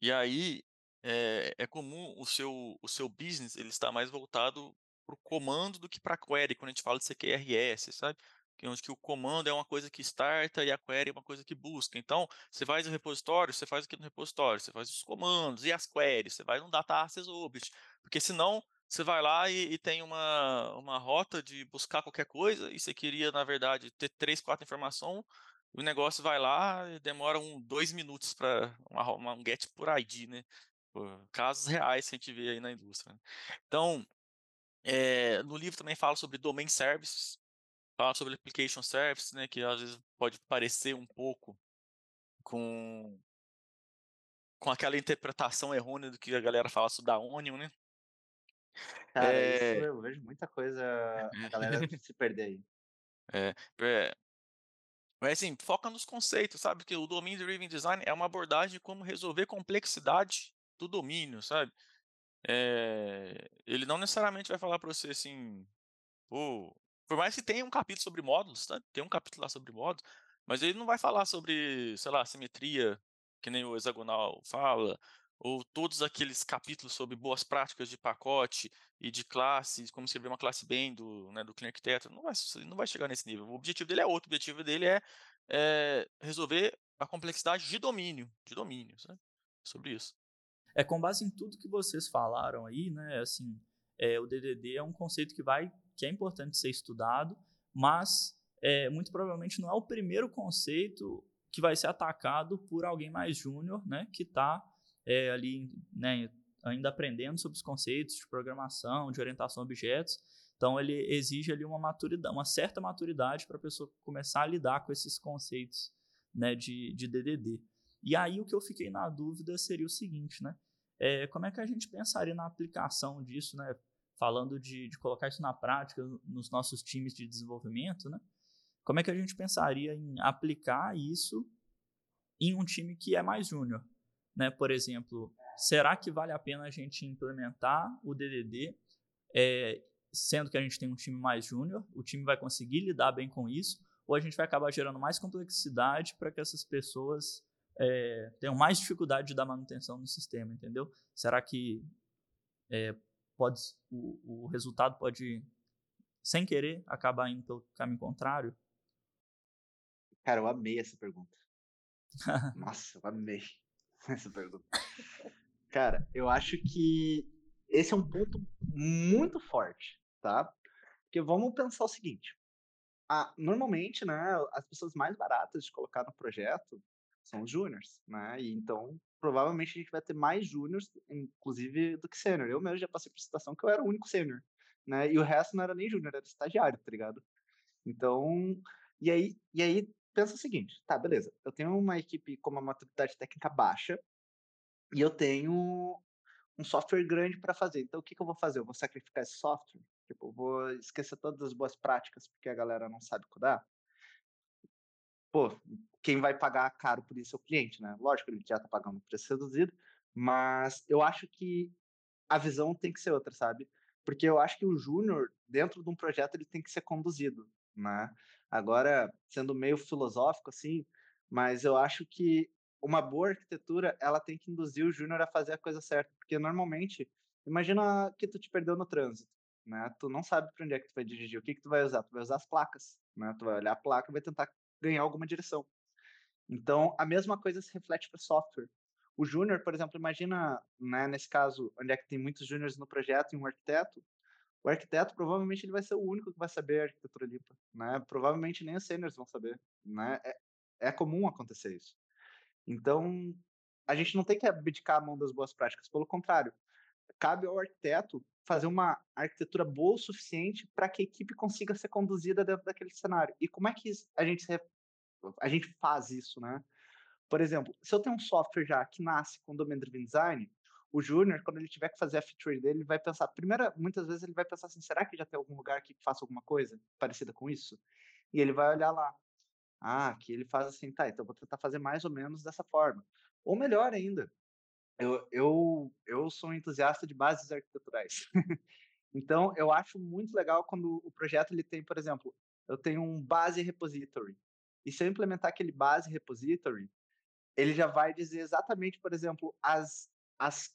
E aí é, é comum o seu, o seu business ele está mais voltado para o comando do que para a query, quando a gente fala de CQRS, sabe? Que onde que o comando é uma coisa que starta e a query é uma coisa que busca. Então, você faz o repositório, você faz aqui no repositório, você faz os comandos e as queries, você vai no data access object, porque senão você vai lá e, e, tem uma, uma rota de buscar qualquer coisa e você queria, na verdade, ter três, quatro informações, o negócio vai lá demora um, dois minutos para um get por ID, né? casos reais que a gente vê aí na indústria. Né? Então, é, no livro também fala sobre domain services, fala sobre application services, né, que às vezes pode parecer um pouco com com aquela interpretação errônea do que a galera fala sobre da Onion, né? Cara, é... isso eu vejo muita coisa a galera se perder aí. É, é, mas assim, foca nos conceitos, sabe? Que o Domain Driven Design é uma abordagem de como resolver complexidade do domínio, sabe? É, ele não necessariamente vai falar para você assim, pô, por mais que tenha um capítulo sobre módulos, tá? tem um capítulo lá sobre módulos, mas ele não vai falar sobre, sei lá, simetria, que nem o hexagonal fala, ou todos aqueles capítulos sobre boas práticas de pacote e de classe, como escrever uma classe bem do, né, do Clean Architecture, não vai, não vai chegar nesse nível. O objetivo dele é outro, o objetivo dele é, é resolver a complexidade de domínio, de domínio, sabe? sobre isso. É com base em tudo que vocês falaram aí, né, assim, é, o DDD é um conceito que vai, que é importante ser estudado, mas é, muito provavelmente não é o primeiro conceito que vai ser atacado por alguém mais júnior, né, que está é, ali, né, ainda aprendendo sobre os conceitos de programação, de orientação a objetos. Então ele exige ali uma maturidade, uma certa maturidade para a pessoa começar a lidar com esses conceitos, né, de, de DDD. E aí o que eu fiquei na dúvida seria o seguinte, né? É, como é que a gente pensaria na aplicação disso, né? Falando de, de colocar isso na prática nos nossos times de desenvolvimento, né? Como é que a gente pensaria em aplicar isso em um time que é mais júnior? Né? Por exemplo, será que vale a pena a gente implementar o DDD, é, sendo que a gente tem um time mais júnior? O time vai conseguir lidar bem com isso? Ou a gente vai acabar gerando mais complexidade para que essas pessoas é, tenham mais dificuldade de dar manutenção no sistema, entendeu? Será que é, pode, o, o resultado pode, sem querer, acabar indo pelo caminho contrário? Cara, eu amei essa pergunta. Nossa, eu amei. essa pergunta. Cara, eu acho que esse é um ponto muito forte, tá? Porque vamos pensar o seguinte: normalmente, né, as pessoas mais baratas de colocar no projeto são os júniors, né? E então, provavelmente a gente vai ter mais júniors, inclusive, do que sênior. Eu mesmo já passei por situação que eu era o único sênior, né? E o resto não era nem júnior, era estagiário, tá ligado? Então, e aí, e aí pensa o seguinte, tá, beleza, eu tenho uma equipe com uma maturidade técnica baixa e eu tenho um software grande para fazer. Então, o que, que, eu vou fazer? Eu vou sacrificar esse software? Tipo, vou esquecer todas as boas práticas porque a galera não sabe codar? Pô, quem vai pagar caro por isso é o cliente, né? Lógico, ele já está pagando um preço reduzido, mas eu acho que a visão tem que ser outra, sabe? Porque eu acho que o júnior, dentro de um projeto, ele tem que ser conduzido, né? Agora, sendo meio filosófico assim, mas eu acho que uma boa arquitetura, ela tem que induzir o júnior a fazer a coisa certa, porque normalmente, imagina que tu te perdeu no trânsito, né? Tu não sabe para onde é que tu vai dirigir, o que que tu vai usar? Tu vai usar as placas, né? Tu vai olhar a placa e vai tentar ganhar alguma direção. Então, a mesma coisa se reflete para software. O júnior, por exemplo, imagina, né, nesse caso, onde é que tem muitos júniores no projeto e um arquiteto, o arquiteto provavelmente ele vai ser o único que vai saber a arquitetura limpa, né? Provavelmente nem os seniors vão saber, né? É, é comum acontecer isso. Então, a gente não tem que abdicar a mão das boas práticas, pelo contrário. cabe ao arquiteto fazer uma arquitetura boa o suficiente para que a equipe consiga ser conduzida dentro daquele cenário. E como é que a gente, a gente faz isso, né? Por exemplo, se eu tenho um software já que nasce com Domain Driven Design, o júnior, quando ele tiver que fazer a feature dele, ele vai pensar, primeira, muitas vezes ele vai pensar assim, será que já tem algum lugar que faça alguma coisa parecida com isso? E ele vai olhar lá. Ah, aqui ele faz assim, tá, então vou tentar fazer mais ou menos dessa forma. Ou melhor ainda, eu, eu, eu sou um entusiasta de bases arquiteturais. então, eu acho muito legal quando o projeto ele tem, por exemplo, eu tenho um base repository. E se eu implementar aquele base repository, ele já vai dizer exatamente, por exemplo, as, as,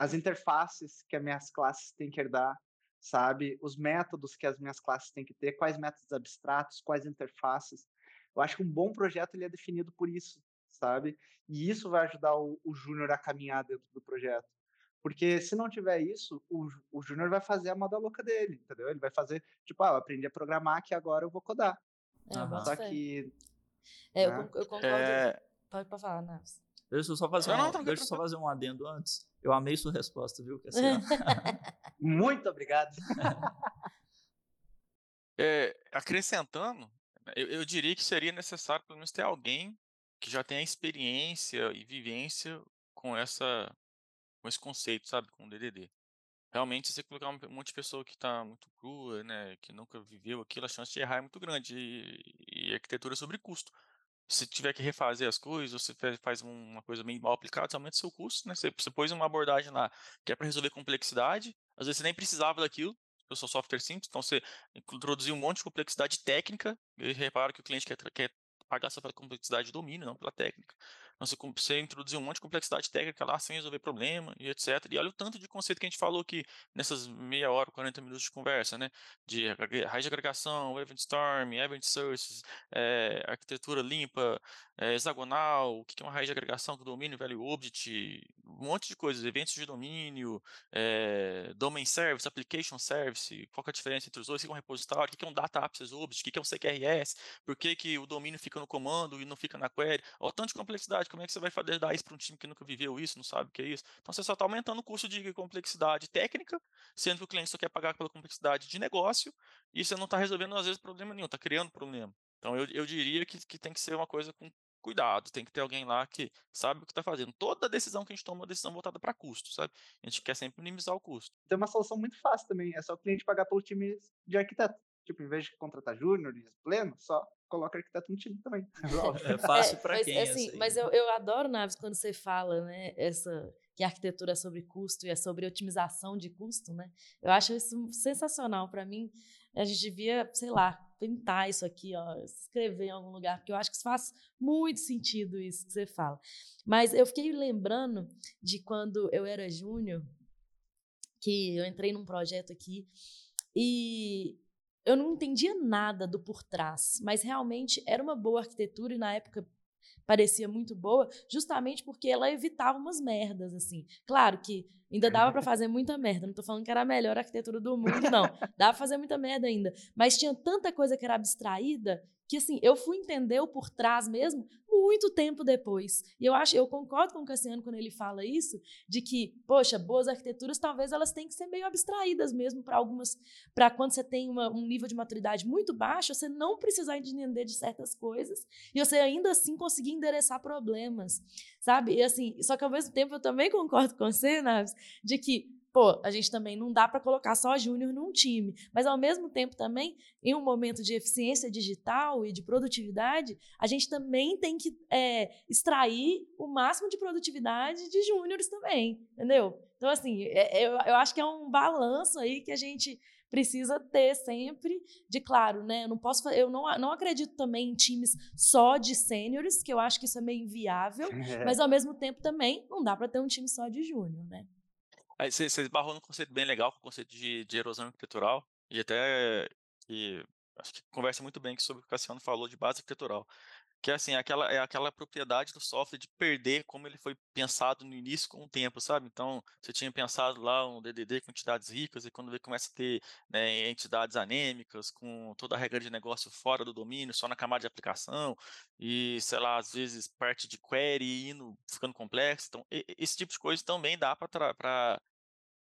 as interfaces que as minhas classes têm que herdar, sabe? Os métodos que as minhas classes têm que ter, quais métodos abstratos, quais interfaces. Eu acho que um bom projeto ele é definido por isso, sabe? E isso vai ajudar o, o júnior a caminhar dentro do projeto. Porque se não tiver isso, o, o júnior vai fazer a moda louca dele, entendeu? Ele vai fazer, tipo, ah, eu aprendi a programar que agora eu vou codar. É. Só que. É, né? eu, eu concordo. É... Pode, pode falar, Naves. Deixa eu só fazer, um, não, deixa eu só fazer um adendo antes. Eu amei sua resposta, viu, Muito obrigado. é, acrescentando, eu, eu, diria que seria necessário pelo menos ter alguém que já tenha experiência e vivência com essa com esse conceito, sabe, com o DDD. Realmente, se você colocar um monte de pessoa que está muito crua, né, que nunca viveu aquilo, a chance de errar é muito grande. E, e arquitetura é sobre custo. Se tiver que refazer as coisas, você faz uma coisa meio mal aplicada, você aumenta o seu custo, né? Você, você pôs uma abordagem lá que é para resolver complexidade, às vezes você nem precisava daquilo, eu sou software simples, então você introduziu um monte de complexidade técnica, e repara que o cliente quer, quer pagar essa complexidade de domínio, não pela técnica. Você, introduziu um monte de complexidade técnica lá sem resolver problema e etc. E olha o tanto de conceito que a gente falou aqui nessas meia hora, 40 minutos de conversa, né? De raiz de agregação, event storm, event sources, é, arquitetura limpa, é, hexagonal, o que é uma raiz de agregação com domínio, value object, um monte de coisas, eventos de domínio, é, domain service, application service, qual é a diferença entre os dois, o que é um repositório, o que é um data access object, o que é um CQRS, por que, que o domínio fica no comando e não fica na query, olha o tanto de complexidade, como é que você vai fazer dar isso para um time que nunca viveu isso, não sabe o que é isso? Então você só está aumentando o custo de complexidade técnica, sendo que o cliente só quer pagar pela complexidade de negócio, e você não está resolvendo, às vezes, problema nenhum, está criando problema. Então eu, eu diria que, que tem que ser uma coisa com cuidado, tem que ter alguém lá que sabe o que está fazendo. Toda decisão que a gente toma é uma decisão voltada para custo, sabe? A gente quer sempre minimizar o custo. Tem uma solução muito fácil também, é só o cliente pagar pelo time de arquiteto. Tipo, em vez de contratar júnior e pleno, só coloca arquiteto no time também. é fácil para é, quem? Assim, mas eu, eu adoro, Naves, quando você fala, né, essa que a arquitetura é sobre custo e é sobre otimização de custo, né? Eu acho isso sensacional para mim. A gente devia, sei lá, pintar isso aqui, ó, escrever em algum lugar, porque eu acho que faz muito sentido isso que você fala. Mas eu fiquei lembrando de quando eu era júnior, que eu entrei num projeto aqui e eu não entendia nada do por trás, mas realmente era uma boa arquitetura e na época parecia muito boa, justamente porque ela evitava umas merdas assim. Claro que ainda dava para fazer muita merda, não estou falando que era a melhor arquitetura do mundo não. Dava para fazer muita merda ainda, mas tinha tanta coisa que era abstraída que assim, eu fui entender o por trás mesmo muito tempo depois. E eu acho, eu concordo com o Cassiano quando ele fala isso, de que, poxa, boas arquiteturas talvez elas tenham que ser meio abstraídas mesmo para algumas, para quando você tem uma, um nível de maturidade muito baixo, você não precisar entender de certas coisas e você ainda assim conseguir endereçar problemas, sabe? E assim, só que ao mesmo tempo eu também concordo com você, Naves, de que pô, a gente também não dá para colocar só júnior num time. Mas, ao mesmo tempo, também, em um momento de eficiência digital e de produtividade, a gente também tem que é, extrair o máximo de produtividade de júniores também, entendeu? Então, assim, é, eu, eu acho que é um balanço aí que a gente precisa ter sempre de claro, né? Eu não posso eu não, não acredito também em times só de sêniores, que eu acho que isso é meio inviável, mas ao mesmo tempo também não dá para ter um time só de júnior, né? Você, esbarrou num conceito bem legal, com o conceito de, de erosão arquitetural, e até que acho que conversa muito bem sobre o que o Cassiano falou de base arquitetural. Que é assim, aquela, é aquela propriedade do software de perder como ele foi pensado no início com o tempo, sabe? Então, você tinha pensado lá um DDD com entidades ricas, e quando ele começa a ter né, entidades anêmicas, com toda a regra de negócio fora do domínio, só na camada de aplicação, e, sei lá, às vezes parte de query indo, ficando complexo. Então, esse tipo de coisa também dá para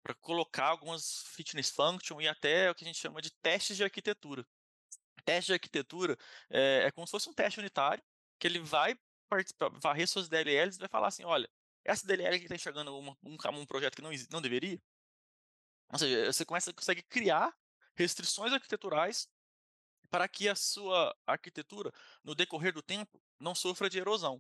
para colocar algumas fitness function e até o que a gente chama de testes de arquitetura. Teste de arquitetura é, é como se fosse um teste unitário, que ele vai varrer suas DLLs e vai falar assim, olha, essa DLL que está enxergando um, um, um, projeto que não, não deveria. Ou seja, você começa, consegue criar restrições arquiteturais para que a sua arquitetura, no decorrer do tempo, não sofra de erosão.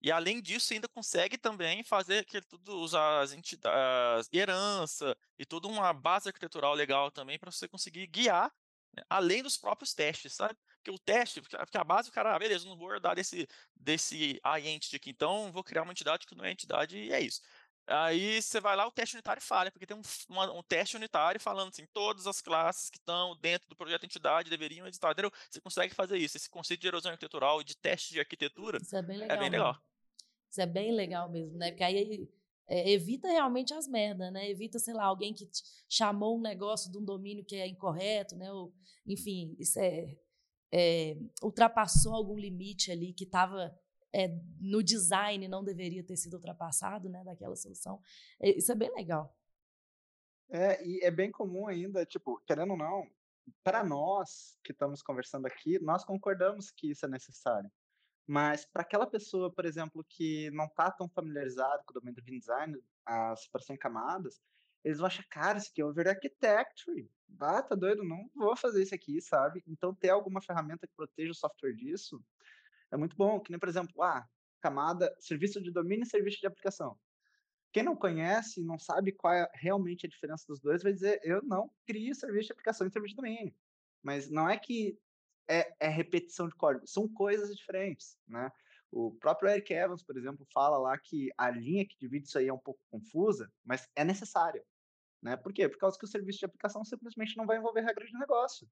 E além disso, ainda consegue também fazer que tudo usar as entidades, herança e toda uma base arquitetural legal também para você conseguir guiar, né, além dos próprios testes, sabe? Porque o teste, porque a base, o cara, ah, beleza, não vou herdar desse, desse identity aqui, então vou criar uma entidade que não é entidade e é isso. Aí você vai lá, o teste unitário falha, porque tem um, uma, um teste unitário falando assim, todas as classes que estão dentro do projeto entidade deveriam editar, entendeu? Você consegue fazer isso. Esse conceito de erosão arquitetural e de teste de arquitetura isso é bem legal. É bem legal. Isso é bem legal mesmo, né? Porque aí é, evita realmente as merdas, né? Evita, sei lá, alguém que chamou um negócio de um domínio que é incorreto, né? Ou, enfim, isso é, é ultrapassou algum limite ali que estava é, no design não deveria ter sido ultrapassado, né, daquela solução. É, isso é bem legal. É, e é bem comum ainda, tipo, querendo ou não, para nós que estamos conversando aqui, nós concordamos que isso é necessário. Mas para aquela pessoa, por exemplo, que não está tão familiarizado com o domínio do design, a separação camadas, eles vão achar, cara, isso aqui é over architecture. Ah, tá doido, não vou fazer isso aqui, sabe? Então, ter alguma ferramenta que proteja o software disso é muito bom, que nem, por exemplo, ah, camada, serviço de domínio e serviço de aplicação. Quem não conhece, não sabe qual é realmente a diferença dos dois, vai dizer, eu não crio serviço de aplicação e serviço de domínio. Mas não é que é, é repetição de código, são coisas diferentes, né? O próprio Eric Evans, por exemplo, fala lá que a linha que divide isso aí é um pouco confusa, mas é necessária. Né? Por quê? Por causa que o serviço de aplicação simplesmente não vai envolver regra de negócio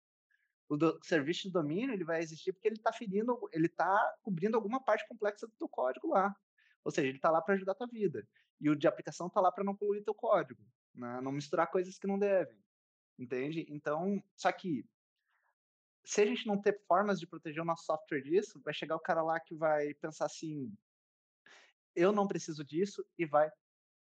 o do, serviço de domínio ele vai existir porque ele está ferindo, ele está cobrindo alguma parte complexa do teu código lá. Ou seja, ele está lá para ajudar a tua vida. E o de aplicação está lá para não poluir teu código, né? não misturar coisas que não devem. Entende? Então, só que se a gente não ter formas de proteger o nosso software disso, vai chegar o cara lá que vai pensar assim: eu não preciso disso e vai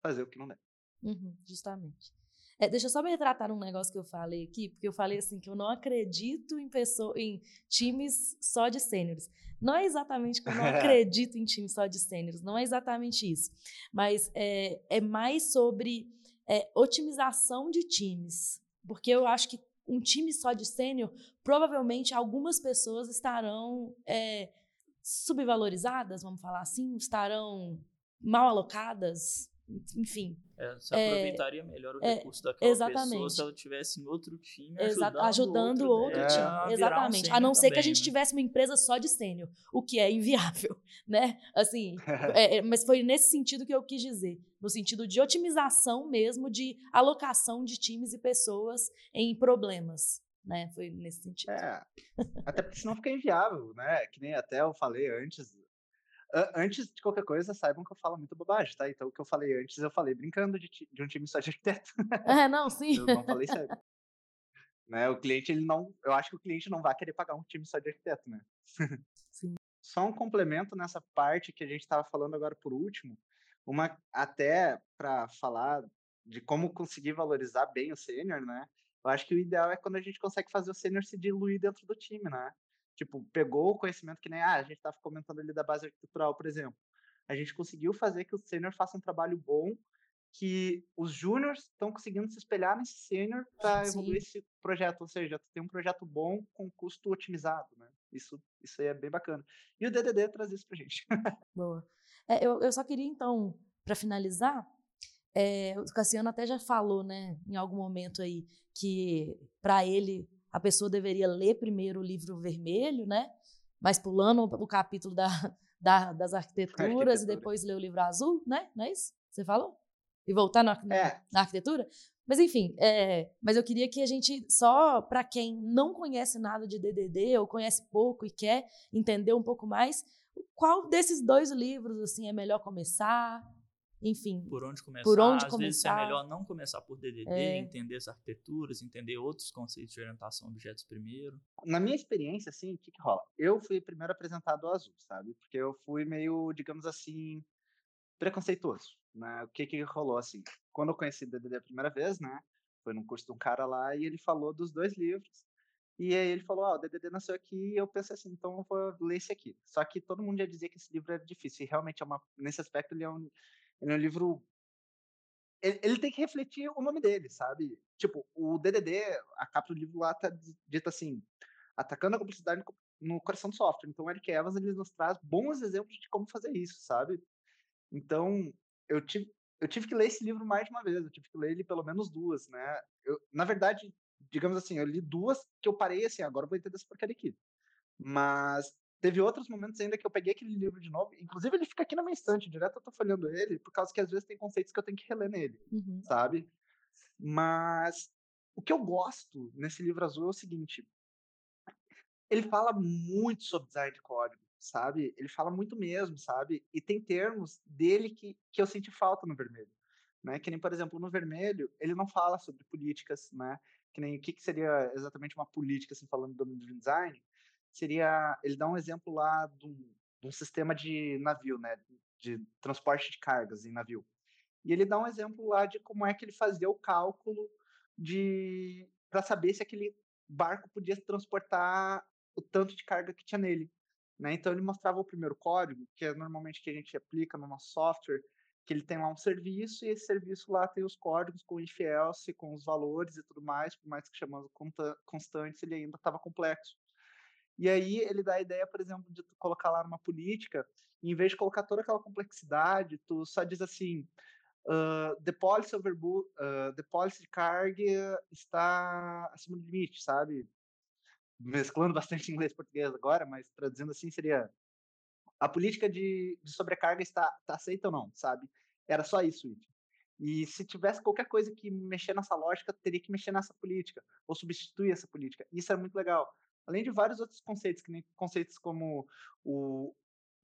fazer o que não deve. Uhum, justamente. É, deixa eu só me retratar um negócio que eu falei aqui, porque eu falei assim que eu não acredito em pessoa, em times só de sêniores. Não é exatamente que eu não acredito em times só de sêniores, não é exatamente isso. Mas é, é mais sobre é, otimização de times. Porque eu acho que um time só de sênior, provavelmente algumas pessoas estarão é, subvalorizadas, vamos falar assim, estarão mal alocadas, enfim. É, você aproveitaria é, melhor o é, recurso daquela exatamente. pessoa se ela tivesse em outro time ajudando, ajudando outro, outro time. exatamente. Um a não ser também, que a gente né? tivesse uma empresa só de sênior, o que é inviável, né? Assim, é, é, mas foi nesse sentido que eu quis dizer. No sentido de otimização mesmo, de alocação de times e pessoas em problemas. Né? Foi nesse sentido. É, até porque senão fica inviável, né? Que nem até eu falei antes, antes de qualquer coisa, saibam que eu falo muito bobagem, tá? Então, o que eu falei antes, eu falei brincando de, de um time só de arquiteto. É, não, sim. eu não falei sério. né? O cliente, ele não. Eu acho que o cliente não vai querer pagar um time só de arquiteto, né? Sim. Só um complemento nessa parte que a gente estava falando agora por último, uma até para falar de como conseguir valorizar bem o sênior, né? Eu acho que o ideal é quando a gente consegue fazer o sênior se diluir dentro do time, né? Tipo, pegou o conhecimento que nem ah, a gente estava comentando ali da base arquitetural, por exemplo. A gente conseguiu fazer que o sênior faça um trabalho bom, que os júniors estão conseguindo se espelhar nesse sênior para evoluir esse projeto, ou seja, tu tem um projeto bom com custo otimizado, né? Isso, isso aí é bem bacana. E o DDD traz isso para gente. Boa. É, eu, eu só queria, então, para finalizar, é, o Cassiano até já falou, né, em algum momento aí, que para ele a pessoa deveria ler primeiro o livro vermelho, né? Mas pulando o capítulo da, da, das arquiteturas Arquitetura. e depois ler o livro azul, né? Não é isso? Você falou? E voltar na, na, é. na arquitetura? Mas enfim, é, mas eu queria que a gente, só para quem não conhece nada de DDD ou conhece pouco e quer entender um pouco mais, qual desses dois livros assim é melhor começar? Enfim. Por onde começar. Por onde Às começar. vezes é melhor não começar por DDD, é. entender as arquiteturas, entender outros conceitos de orientação de objetos primeiro. Na minha experiência, assim, o que, que rola? Eu fui primeiro apresentado ao azul, sabe? Porque eu fui meio, digamos assim, preconceituoso, né? O que que rolou assim? Quando eu conheci o DDD a primeira vez, né? Foi num curso de um cara lá e ele falou dos dois livros. E aí ele falou, ó, oh, o DDD nasceu aqui e eu pensei assim, então eu vou ler esse aqui. Só que todo mundo já dizia que esse livro era difícil. E realmente é uma, nesse aspecto ele é um, ele é um livro ele, ele, tem que refletir o nome dele, sabe? Tipo, o DDD, a capa do livro lá tá dita assim, atacando a complexidade no coração do software. Então, o Eric Evans ele nos traz bons exemplos de como fazer isso, sabe? Então, eu tive, eu tive que ler esse livro mais de uma vez, eu tive que ler ele pelo menos duas, né? Eu, na verdade, digamos assim, eu li duas que eu parei assim, agora eu vou entender essa porcaria aqui. Mas teve outros momentos ainda que eu peguei aquele livro de novo, inclusive ele fica aqui na minha estante, direto eu tô folhando ele, por causa que às vezes tem conceitos que eu tenho que reler nele, uhum. sabe? Mas o que eu gosto nesse livro azul é o seguinte, ele fala muito sobre design de código, sabe? Ele fala muito mesmo, sabe? E tem termos dele que, que eu senti falta no vermelho, né? Que nem, por exemplo, no vermelho, ele não fala sobre políticas, né? Que nem o que, que seria exatamente uma política, assim, falando do design, seria, ele dá um exemplo lá de um, de um sistema de navio, né? De transporte de cargas em navio. E ele dá um exemplo lá de como é que ele fazia o cálculo de para saber se aquele barco podia transportar o tanto de carga que tinha nele. Né? Então ele mostrava o primeiro código, que é normalmente que a gente aplica no nosso software, que ele tem lá um serviço e esse serviço lá tem os códigos com if else, com os valores e tudo mais, por mais que chamando constantes, ele ainda estava complexo. E aí ele dá a ideia, por exemplo, de tu colocar lá numa política, e em vez de colocar toda aquela complexidade, tu só diz assim, uh, the policy over uh, the policy carga está acima do limite, sabe? mesclando bastante inglês e português agora, mas traduzindo assim seria a política de, de sobrecarga está, está aceita ou não, sabe? Era só isso, It. E se tivesse qualquer coisa que mexer nessa lógica, teria que mexer nessa política, ou substituir essa política. Isso é muito legal. Além de vários outros conceitos, que nem conceitos como o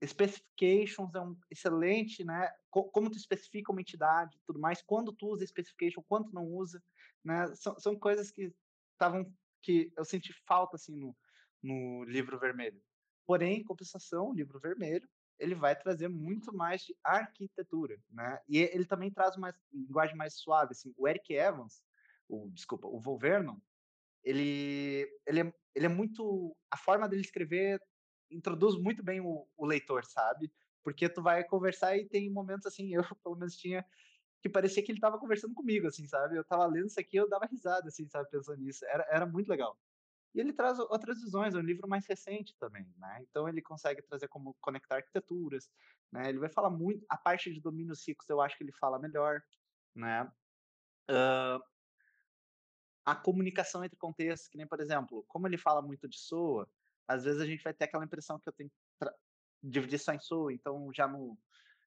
specifications é um excelente, né? Como tu especifica uma entidade, tudo mais, quando tu usa specification, quando não usa, né? São, são coisas que estavam que eu senti falta assim no, no livro vermelho. Porém, em compensação, o livro vermelho ele vai trazer muito mais de arquitetura, né? E ele também traz uma linguagem mais suave, assim. O Eric Evans, o desculpa, o Volvernon, ele ele é, ele é muito a forma dele escrever introduz muito bem o, o leitor, sabe? Porque tu vai conversar e tem momentos assim, eu pelo menos tinha que parecia que ele estava conversando comigo, assim, sabe? Eu estava lendo isso aqui, eu dava risada, assim, sabe, pensando nisso. Era, era muito legal. E ele traz outras visões, é um livro mais recente também, né? Então ele consegue trazer como conectar arquiteturas, né? Ele vai falar muito, a parte de domínios ricos eu acho que ele fala melhor, né? Uh, a comunicação entre contextos, que nem, por exemplo, como ele fala muito de SOA, às vezes a gente vai ter aquela impressão que eu tenho que dividir só em SOA, então já no,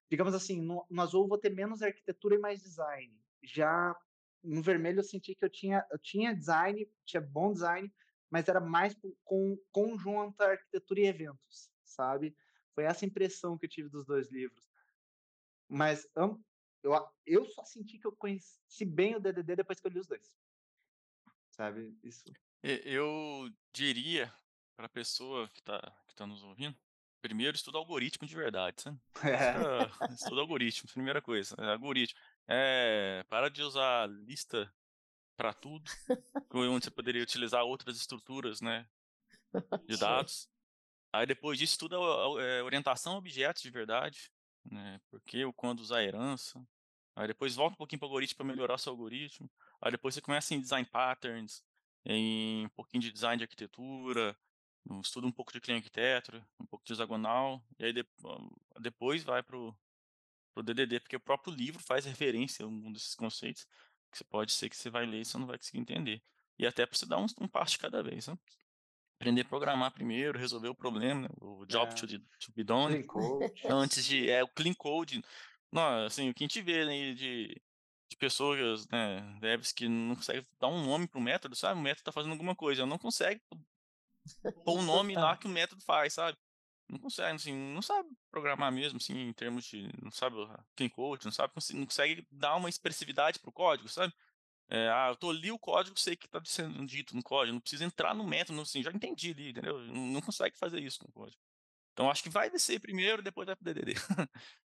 digamos assim, no, no azul eu vou ter menos arquitetura e mais design. Já no vermelho eu senti que eu tinha, eu tinha design, tinha bom design, mas era mais com conjunto arquitetura e eventos, sabe? Foi essa impressão que eu tive dos dois livros. Mas eu, eu só senti que eu conheci bem o DDD depois que eu li os dois. Sabe? Isso. Eu diria para a pessoa que está que tá nos ouvindo Primeiro, estuda algoritmo de verdade, sabe? É. Estuda algoritmo, primeira coisa. É, algoritmo. É, para de usar lista para tudo, onde você poderia utilizar outras estruturas, né? De dados. Aí depois disso, estuda é, orientação a objetos de verdade, né? Porque ou quando usar herança. Aí depois volta um pouquinho para o algoritmo para melhorar seu algoritmo. Aí depois você começa em design patterns, em um pouquinho de design de arquitetura, estuda um pouco de clean architecture, um pouco de hexagonal, e aí de, depois vai para o DDD, porque o próprio livro faz referência a um desses conceitos, que você pode ser que você vai ler e você não vai conseguir entender. E até para você dar um, um passo de cada vez, né? Aprender a programar primeiro, resolver o problema, né? o job é. to, to be done, antes de, é, o clean code, não, assim, o que a gente vê né, de, de pessoas, né, devs que não conseguem dar um nome para o método, sabe? O método está fazendo alguma coisa, não consegue pôr o nome lá que o método faz, sabe? Não consegue, assim, não sabe programar mesmo, assim, em termos de, não sabe clean code, não sabe, não consegue dar uma expressividade pro código, sabe? É, ah, eu tô ali o código, sei que está sendo dito no código, não precisa entrar no método, assim, já entendi ali, entendeu? Não, não consegue fazer isso com o código. Então acho que vai descer primeiro, depois vai pro DDD.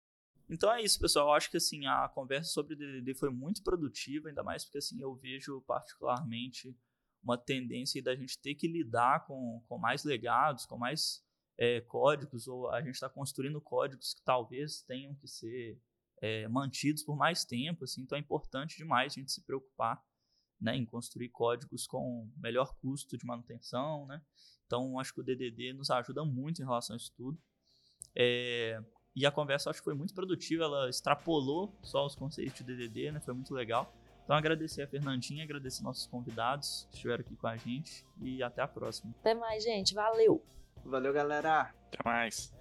Então é isso, pessoal. Eu acho que assim, a conversa sobre DDD foi muito produtiva, ainda mais porque assim, eu vejo particularmente uma tendência da gente ter que lidar com, com mais legados, com mais é, códigos, ou a gente está construindo códigos que talvez tenham que ser é, mantidos por mais tempo. Assim, então é importante demais a gente se preocupar né, em construir códigos com melhor custo de manutenção. Né? Então acho que o DDD nos ajuda muito em relação a isso tudo. É, e a conversa acho que foi muito produtiva, ela extrapolou só os conceitos de DDD, né? Foi muito legal. Então agradecer a Fernandinha, agradecer nossos convidados que estiveram aqui com a gente e até a próxima. Até mais, gente. Valeu. Valeu, galera. Até mais.